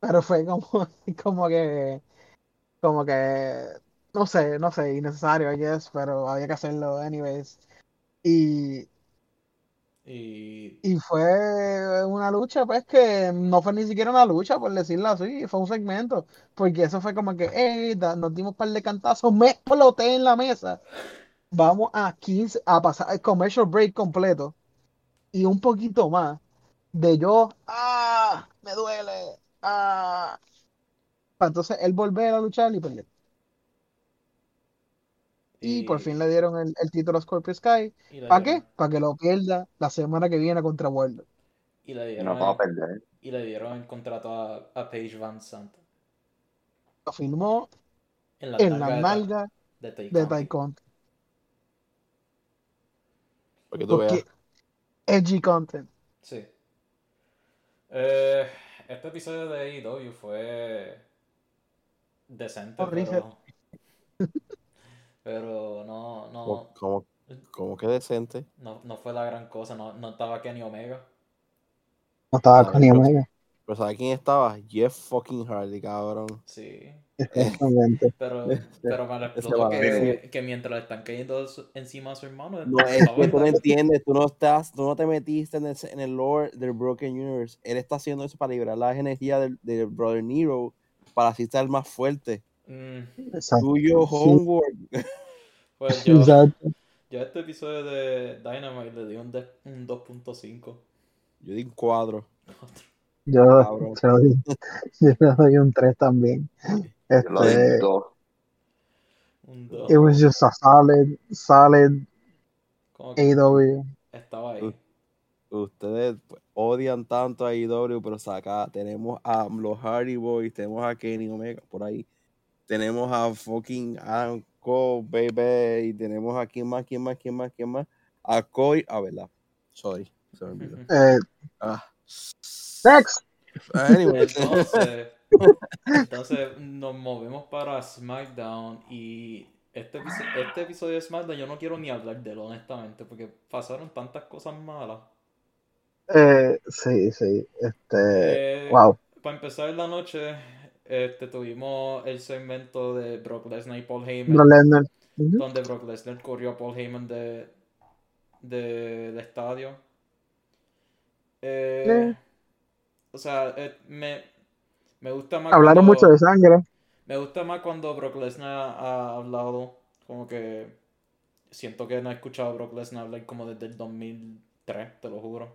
Pero fue como, <laughs> como que, como que, no sé, no sé, innecesario, I guess, pero había que hacerlo anyways. Y, Y fue una lucha, pues que no fue ni siquiera una lucha, por decirlo así, fue un segmento, porque eso fue como que, hey, nos dimos un par de cantazos, me exploté en la mesa. Vamos a 15, a pasar el commercial break completo y un poquito más de yo, ah, me duele, ah. Para entonces él volver a luchar y perder. Y por fin le dieron el, el título a Scorpio Sky. ¿Para qué? Para que lo pierda la semana que viene contra World. Y le dieron, a el, perder. y le dieron el contrato a, a Paige Van Sant Lo firmó en la en la nalga de de de. Porque tú Porque veas. edgy content. Sí. Eh, este episodio de AEW fue decente, Horrible. pero, pero no, no, Como, como, como que decente. no, no fue la gran cosa. No, no estaba Kenny Omega. No estaba Ah, pero- Omega. Pero ¿sabes quién estaba? Jeff fucking Hardy, cabrón. Sí. Exactamente. Pero, <laughs> pero me explotó que, que mientras le están cayendo encima a su hermano. No, es que tú no en- entiendes, tú no estás, tú no te metiste en el, en el lore del Broken Universe. Él está haciendo eso para liberar las energías del, del Brother Nero para así estar más fuerte. Mm, Exacto. Tuyo Sí. <laughs> pues <laughs> yo, Exacto. yo a este episodio de Dynamite le di un, un 2.5. Yo di un cuadro. Yo, Cabrón. di- <laughs> yo le doy un 3 también. Yo lo di Este, dos. Un 2. it was just a solid, solid AW. estaba ahí. Ustedes pues, odian tanto a IW, pero acá tenemos a los Hardy Boys, tenemos a Kenny Omega por ahí. Tenemos a fucking Adam Cole, baby. Y tenemos a quién más, quién más, quién más, quién más. A Cody. Ah, verdad. Sorry. Se me olvidó. <laughs> Eh, Ah. next. Anyway. Entonces, <laughs> entonces nos movemos para SmackDown y este, este episodio de SmackDown yo no quiero ni hablar de él honestamente porque pasaron tantas cosas malas. Eh, sí, sí. Este, Eh, wow. Para empezar la noche este, tuvimos el segmento de Brock Lesnar y Paul Heyman Brock Lesnar. Ujú. donde Brock Lesnar corrió a Paul Heyman de, de- del estadio. Eh, Eh. O sea, eh, me, me gusta más Hablaron cuando- mucho de sangre. Me gusta más cuando Brock Lesnar ha hablado. Como que siento que no he escuchado a Brock Lesnar hablar como desde el 2003, te lo juro.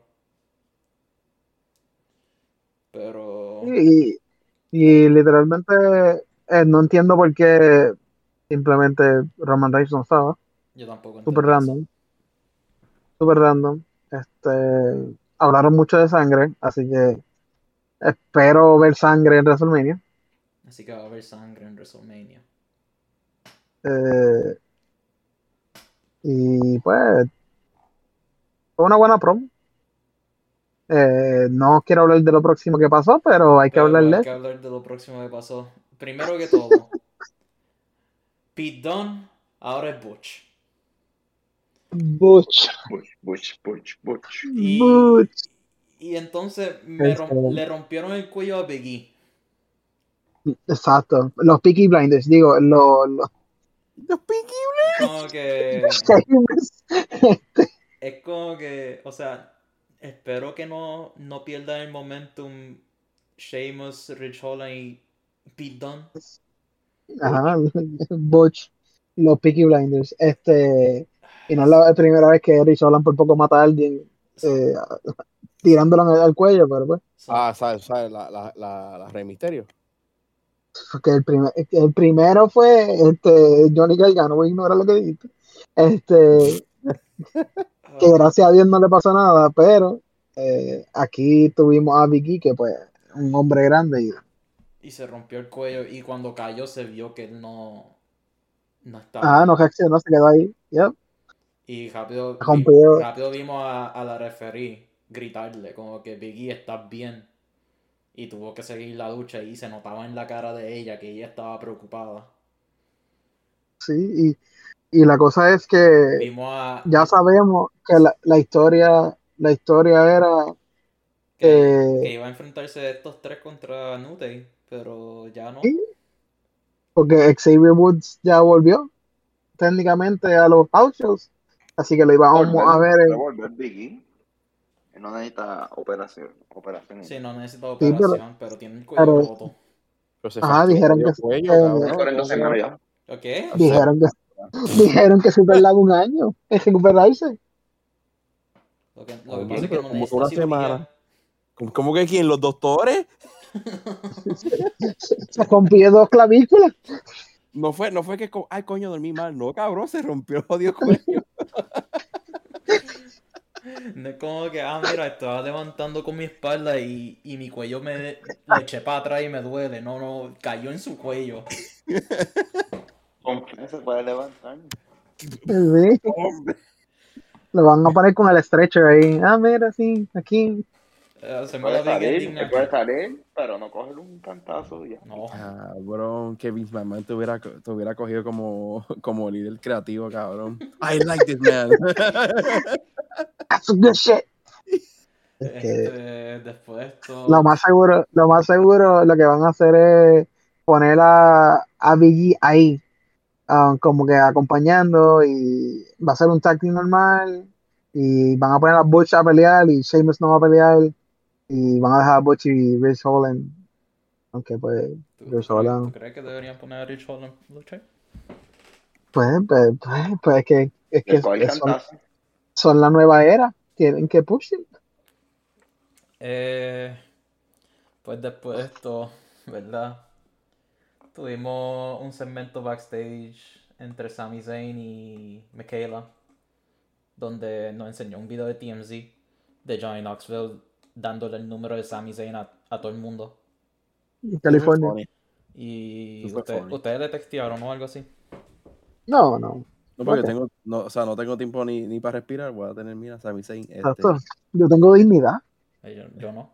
Pero Y, y literalmente eh, no entiendo por qué simplemente Roman Reigns no estaba. yo tampoco Super eso. random. Super random. Este, hablaron mucho de sangre, así que espero ver sangre en WrestleMania. Así que va a haber sangre en WrestleMania. Eh, y pues fue una buena promo. Eh, no quiero hablar de lo próximo que pasó, pero hay que Pero hablar de hay que hablar de lo próximo que pasó. Primero que todo, Pete Dunne ahora es Butch. Butch, Bush, Bush, Bush, Bush. Y, Butch. y entonces me Este- le rompieron el cuello a Big E. Exacto. Los Peaky Blinders, digo, los, los Los Pinky Como que <laughs> es como que, o sea, espero que no, no pierdan el momentum Sheamus, Rich Holland y Pete Dunne. Ajá, Butch, los Peaky Blinders. Este, y no es la primera vez que Rich Holland por poco mata a alguien eh, tirándolo al, al cuello, pero pues, Ah, ¿sabes? ¿sabes? La, la, la, la Rey Misterio. que el, primer, el primero fue este, Johnny Gargano, voy a ignorar lo que dijiste. Este, <laughs> que gracias a Dios no le pasó nada, pero eh, aquí tuvimos a Vicky, que pues, un hombre grande y y se rompió el cuello y cuando cayó se vio que él no, no estaba. ah, no reaccionó, se quedó ahí. Yep. Y rápido, vi- Rompió. rápido vimos a, a la referee gritarle como que Biggie estás bien. Y tuvo que seguir la lucha y se notaba en la cara de ella que ella estaba preocupada. Sí, y, y la cosa es que Vimos a ya sabemos que la, la historia, la historia era que, eh, que iba a enfrentarse estos tres contra Nutey, pero ya no. Sí. porque Xavier Woods ya volvió técnicamente a los house shows, así que lo íbamos Volver, a ver. en- volver Big E. Él no necesita operación. operaciones. Sí, no necesita Sí, pero- operación, pero, tiene el cuello pero- roto. Pero Ajá, dijeron que- cuello, que- cabrón. Tiene 40 semanas ya. ¿Ok? Dijeron que <laughs> dijeron que se tardaba un año en recuperarse. Lo que, lo que pasa es que no como una semana. ¿Cómo, cómo que quién? ¿Los doctores? Se rompió dos clavículas. No fue, no fue que, ay, coño, dormí mal. No, cabrón, se rompió <laughs> el jodido cuello. No es como que, ah, mira, estaba levantando con mi espalda y, y mi cuello me lo eché para atrás y me duele. No, no, cayó en su cuello. <laughs> ¿Con qué se puede levantar? Lo van a poner con el stretcher ahí. Ah, mira, sí, aquí. Eh, Hacemos Puede la big salir, se puede salir, pero no coger un cantazo ya. No, Cabrón, que Vince McMahon te hubiera, co- te hubiera cogido como, como líder creativo, cabrón. I like this man. That's good shit. Es que este, después lo más seguro, lo más seguro, lo que van a hacer es poner a, a Biggie ahí, ah, como que acompañando y va a ser un tag team normal y van a poner a Butch a pelear y Sheamus no va a pelear y van a dejar a Butch y Rich Holland, aunque pues, ¿Tú, Rich Holland, tú crees que deberían poner a Rich Holland luchar? pues, pues, pues, pues es que, es que son, son la nueva era, tienen que push it. Eh, pues después de esto, ¿verdad? Tuvimos un segmento backstage entre Sami Zayn y Michaela, donde nos enseñó un video de TMZ de Johnny Knoxville dándole el número de Sami Zayn a, a todo el mundo. en California. Y usted- ustedes le textearon o algo así. No, no, No, porque tengo, no, o sea, no tengo tiempo ni, ni para respirar. Voy a tener, mira, Sami Zayn. Este, exacto. Yo tengo dignidad. Eh, Yo, yo no.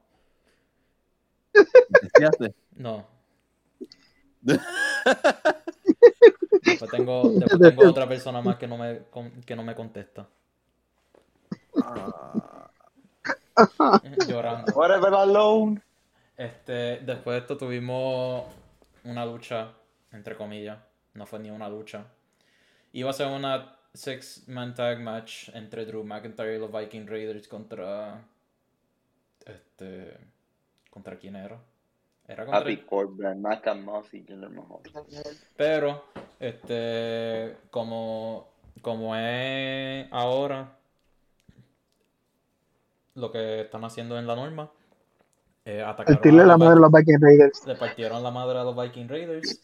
No. Después tengo, después tengo otra persona más que no me, que no me contesta. Ah, Llorando. Forever alone. Este, después de esto tuvimos una lucha, entre comillas. No fue ni una lucha. Iba a ser una six-man tag match entre Drew McIntyre y los Viking Raiders contra. Este. ¿Contra quién era? Era contra Happy Corbin, Malcolm Moss y. Pero, este, como, como es ahora lo que están haciendo en la norma, eh, atacaron Partirle a la madre a los Viking Raiders. le partieron la madre a los Viking Raiders.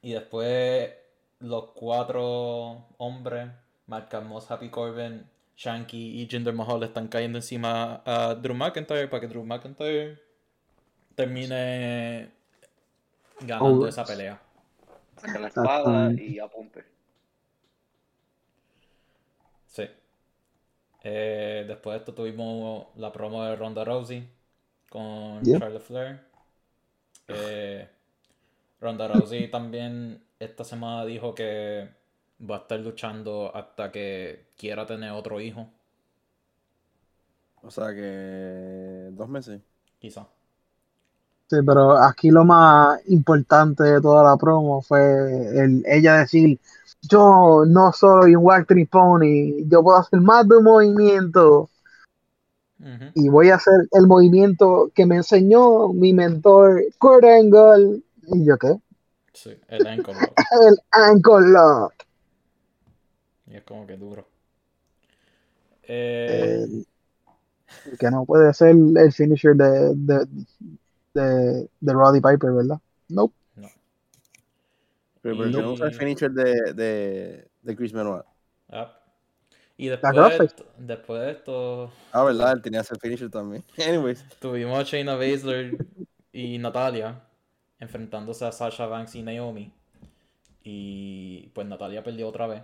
Y después los cuatro hombres, Mark Moss, Happy Corbin, Shanky y Jinder Mahal están cayendo encima a Drew McIntyre para que Drew McIntyre termine ganando Oh. esa pelea. Saca la espada Exactamente. y apunte. Sí. Eh, después de esto tuvimos la promo de Ronda Rousey con Yeah. Charlotte Flair. Eh, Ronda Rousey <laughs> también esta semana dijo que va a estar luchando hasta que quiera tener otro hijo, O sea que dos meses. quizá. Sí, pero aquí lo más importante de toda la promo fue el, ella decir, yo no soy un Walter Pony, yo puedo hacer más de un movimiento y voy a hacer el movimiento que me enseñó mi mentor Kurt Angle. ¿Y yo qué? Sí, el ankle lock. <laughs> El Ankle Lock. Y es como que duro. Eh, que no puede ser el finisher de, de, de, de Roddy Piper, ¿verdad? Nope. no. Pero, pero no usa el finisher de, de, de Chris Benoit. Ah. Y después de, Crossface. esto, después de esto Ah, verdad, él tenía ese finisher también. <laughs> Anyways. Tuvimos a Shayna Baszler y Natalia enfrentándose a Sasha Banks y Naomi. Y pues Natalia perdió otra vez.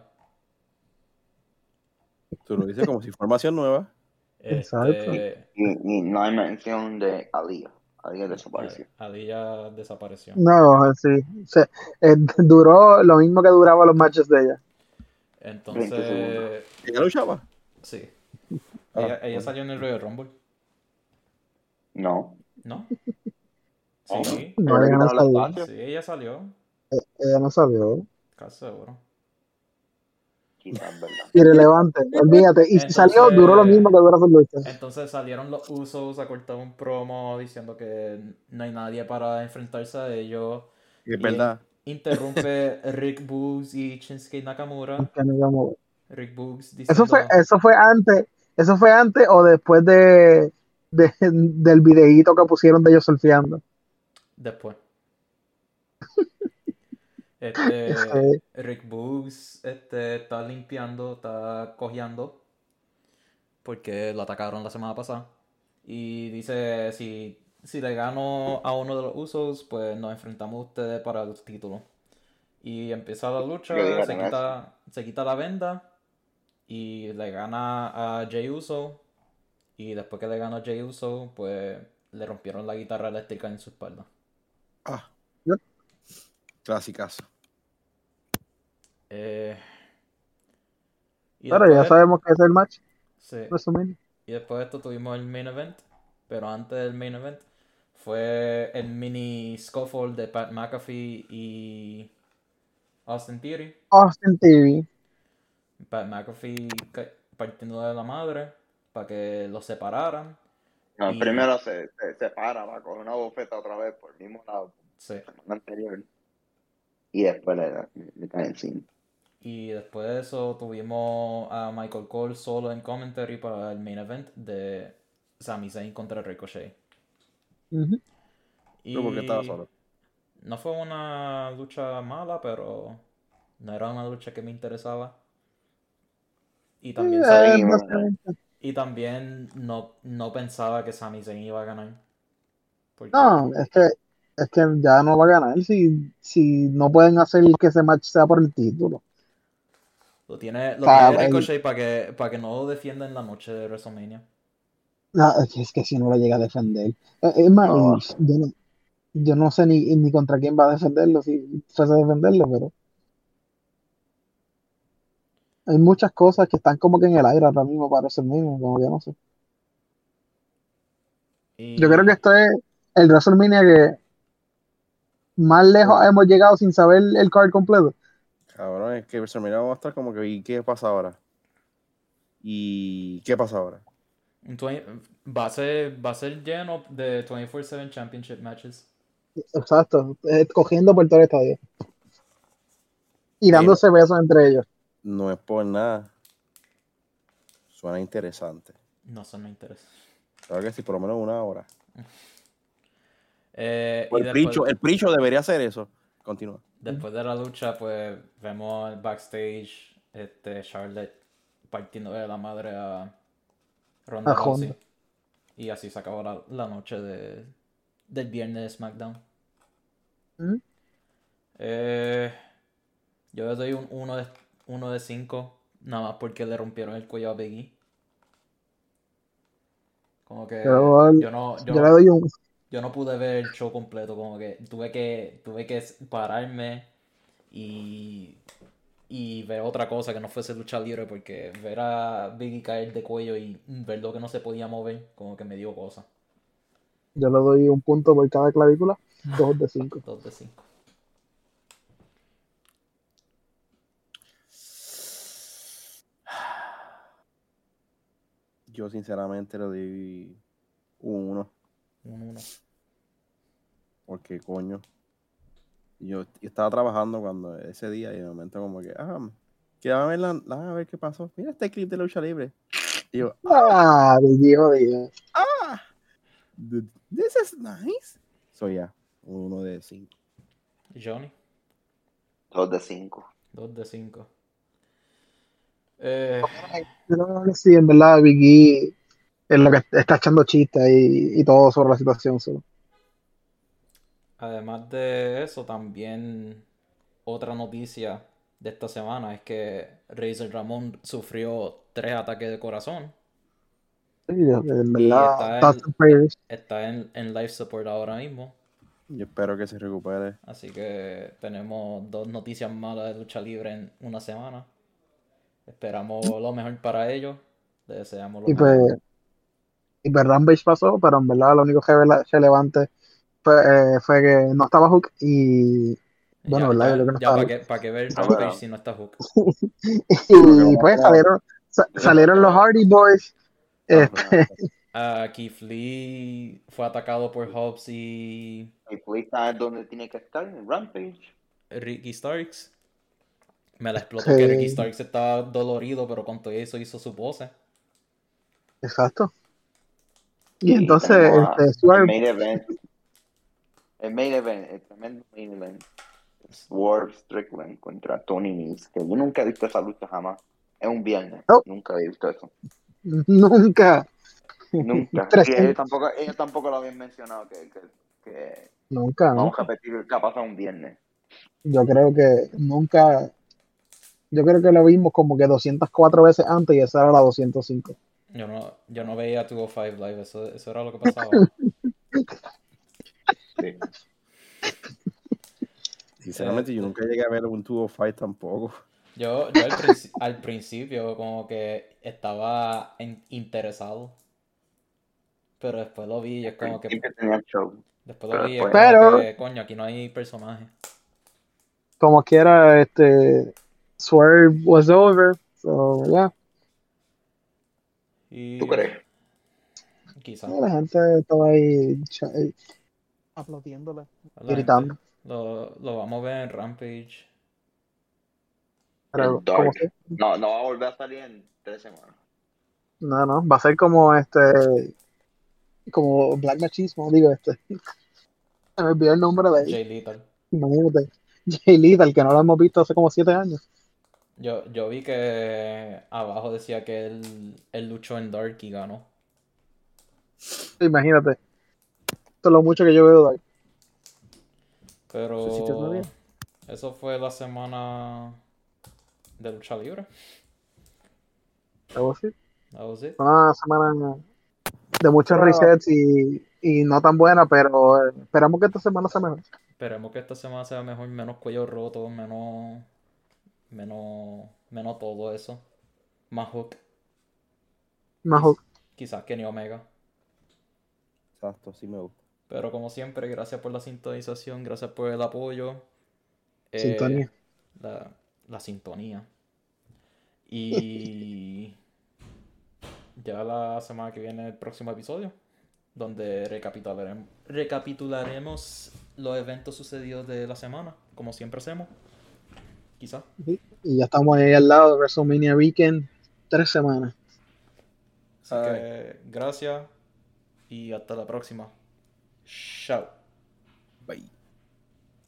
Tú lo dices como si información nueva. Exacto. Este, Y, y no hay mención de Aliyah. Aliyah desapareció. Ya desapareció. No, sí. Se- eh, duró lo mismo que duraba los matches de ella. 20 Entonces, ¿Ella luchaba? sí. Ah, Ella, ella bueno. salió en el Royal Rumble, No. ¿no? Sí, No, ella no salió. sí, ella salió, Ella no salió. casi seguro. Quizás, ¿verdad? Irrelevante. <laughs> Olvídate. Y Entonces- salió, duró lo mismo que duró su lucha. Entonces salieron los Usos a cortar un promo diciendo que no hay nadie para enfrentarse a ellos. Y es Y- verdad. Interrumpe <laughs> Rick Boogs y Shinsuke Nakamura. Rick Boogs Eso diciendo fue, eso fue antes, eso fue antes o después de, de- del videíto que pusieron de ellos surfeando. después. Este, <laughs> Sí. Rick Boogs este, está limpiando, está cojeando. Porque lo atacaron la semana pasada. Y dice, si, si le gano a uno de los usos, pues nos enfrentamos a ustedes para los títulos. Y empieza la lucha, se quita, se quita la venda y le gana a Jay Uso. Y después que le gana a Jay Uso, pues le rompieron la guitarra eléctrica en su espalda. Ah. Yep. Clasicazo. Eh, ya de- sabemos que es el match, sí. Y después de esto tuvimos el main event. Pero antes del main event fue el mini scuffle de Pat McAfee y Austin Theory. Austin TV. Pat McAfee ca- partiendo de la madre para que los separaran. No, Y- primero se, se, se para, va coger una bofeta otra vez por el mismo lado, Sí. la anterior. Y después le, le cae encima. Y después de eso tuvimos a Michael Cole solo en commentary para el main event de Sami Zayn contra Ricochet. Ujú. Y ¿Tú por qué estaba solo? no fue una lucha mala, pero no era una lucha que me interesaba. Y también, Eh, Sí, básicamente. y también no, no pensaba que Sami Zayn iba a ganar. Porque No, es que, es que ya no va a ganar si, si no pueden hacer que ese match sea por el título. lo tiene, lo Ah, tiene el- para que, para que no lo defienda en la noche de WrestleMania. No, es que, si no lo llega a defender. Eh, Es más, yo no, yo no sé ni, ni contra quién va a defenderlo si fuese a defenderlo, pero hay muchas cosas que están como que en el aire ahora mismo para WrestleMania, como que no sé. Y, Yo creo que esto es el WrestleMania que más lejos hemos llegado sin saber el card completo. Cabrón, es que WrestleMania vamos a estar como que, ¿y qué pasa ahora? ¿Y qué pasa ahora? un twen- va, a ser, va a ser lleno de 24-7 Championship matches. Exacto, eh, cogiendo por todo el estadio. Y Mira. dándose besos entre ellos. No es por nada. Suena interesante. No, eso no interesa. Claro que sí, por lo menos una hora. <laughs> Eh, el, después, Pricho, el Pricho debería hacer eso. Continúa. después de la lucha, pues vemos el backstage, este, Charlotte partiendo de la madre a Ronda Rousey. Y así se acabó la, la noche de, del viernes de SmackDown. ¿Mm? Eh, yo le doy un 1 de, uno de 5, nada más porque le rompieron el cuello a Biggie. Como que Yo- yo no, yo Yo no- le doy un. Yo no pude ver el show completo, como que tuve que, tuve que pararme y, y ver otra cosa que no fuese lucha libre, porque ver a Biggie caer de cuello y ver lo que no se podía mover, como que me dio cosa. Yo le doy un punto por cada clavícula. <laughs> Dos de cinco. 2 de 5. Yo sinceramente le doy un 1. Un 1. Porque coño. Yo, yo estaba trabajando cuando ese día y de momento como que, ah, que a ver, la, la- a ver qué pasó. Mira este clip de lucha libre. Y yo, Ah, Biggie, jodido. ah, th- this is nice. So ya, uno de cinco. Johnny, Dos de cinco. 2 de 5. Eh, sí, en verdad, Biggie es lo que está echando chistes y, y todo sobre la situación. solo. además de eso, también otra noticia de esta semana es que Razor Ramón sufrió tres ataques de corazón. Sí, en está verdad. Está en, en life support ahora mismo. Yo espero que se recupere. Así que tenemos dos noticias malas de lucha libre en una semana. Esperamos lo mejor para ellos. Le deseamos lo Y mejor. pues, y pues Rampage pasó, pero en verdad lo único que relevante fue, eh, fue que no estaba Hook y, bueno, ¿verdad? Yo creo que no ya estaba para qué ver Ah, Rampage bueno. si no está Hook. <laughs> y pues salieron, sa- salieron los Hardy Boys. Este, <laughs> Ah, Keith Lee fue atacado por Hobbs y Y Fleet está donde tiene que estar, en Rampage. Ricky Starks. Me la explotó Sí. que Ricky Starks estaba dolorido, pero con todo eso hizo su pose. exacto. Y Y entonces, este, El Swerve, main event. El main event, el tremendo main event. Swerve Strickland contra Tony Nese. Que yo nunca he visto esa lucha jamás. Es un viernes. No. Nunca he visto eso. <laughs> nunca, Nunca. Y ellos tampoco, ellos tampoco lo habían mencionado que, que, que nunca, vamos nunca. a repetir qué ha pasado un viernes. Yo creo que nunca, yo creo que lo vimos como que 204 veces antes y esa era la 205. Yo no, yo no veía 205 Live, eso, eso era lo que <laughs> pasaba. Sí. Sinceramente, yo nunca llegué a ver un 205 tampoco. Yo, yo al, princi- <laughs> al principio como que estaba en- interesado. Pero después lo vi y es como que... Siempre tenía show. Después lo vi y es Pero- como Pero- que, coño, aquí no hay personaje. Como quiera, este, Swerve was over, so, yeah. Y, ¿Tú crees? Quizá. La gente estaba ahí eh, aplaudiéndole, gritando. Lo, lo vamos a ver en Rampage. Pero como que, No, no va a volver a salir en tres semanas. no, no, va a ser como este, como Black Machismo, digo este. <laughs> Se me olvidó el nombre de él. Jay Lethal. Imagínate. Jay Lethal, que no lo hemos visto hace como siete años. Yo, yo vi que abajo decía que él, él luchó en Dark y ganó. Imagínate. Esto es lo mucho que yo veo ahí. Pero Eso fue la semana de lucha libre. Algo así. That was it. Una semana de muchos Pero- resets y, y no tan buena, pero eh, esperamos que esta semana sea mejor. Esperemos que esta semana sea mejor, menos cuello roto, menos, menos, menos todo eso. Más hook. Más hook. Quizás Kenny Omega. Exacto, sí me gusta. Pero como siempre, gracias por la sintonización, gracias por el apoyo. Eh, Sintonía. la, la sintonía. Y <laughs> ya la semana que viene el próximo episodio, donde recapitularemos, recapitularemos los eventos sucedidos de la semana, como siempre hacemos quizás. Y ya estamos ahí al lado de WrestleMania Weekend, tres semanas. Así que, gracias y hasta la próxima. Chao. Bye.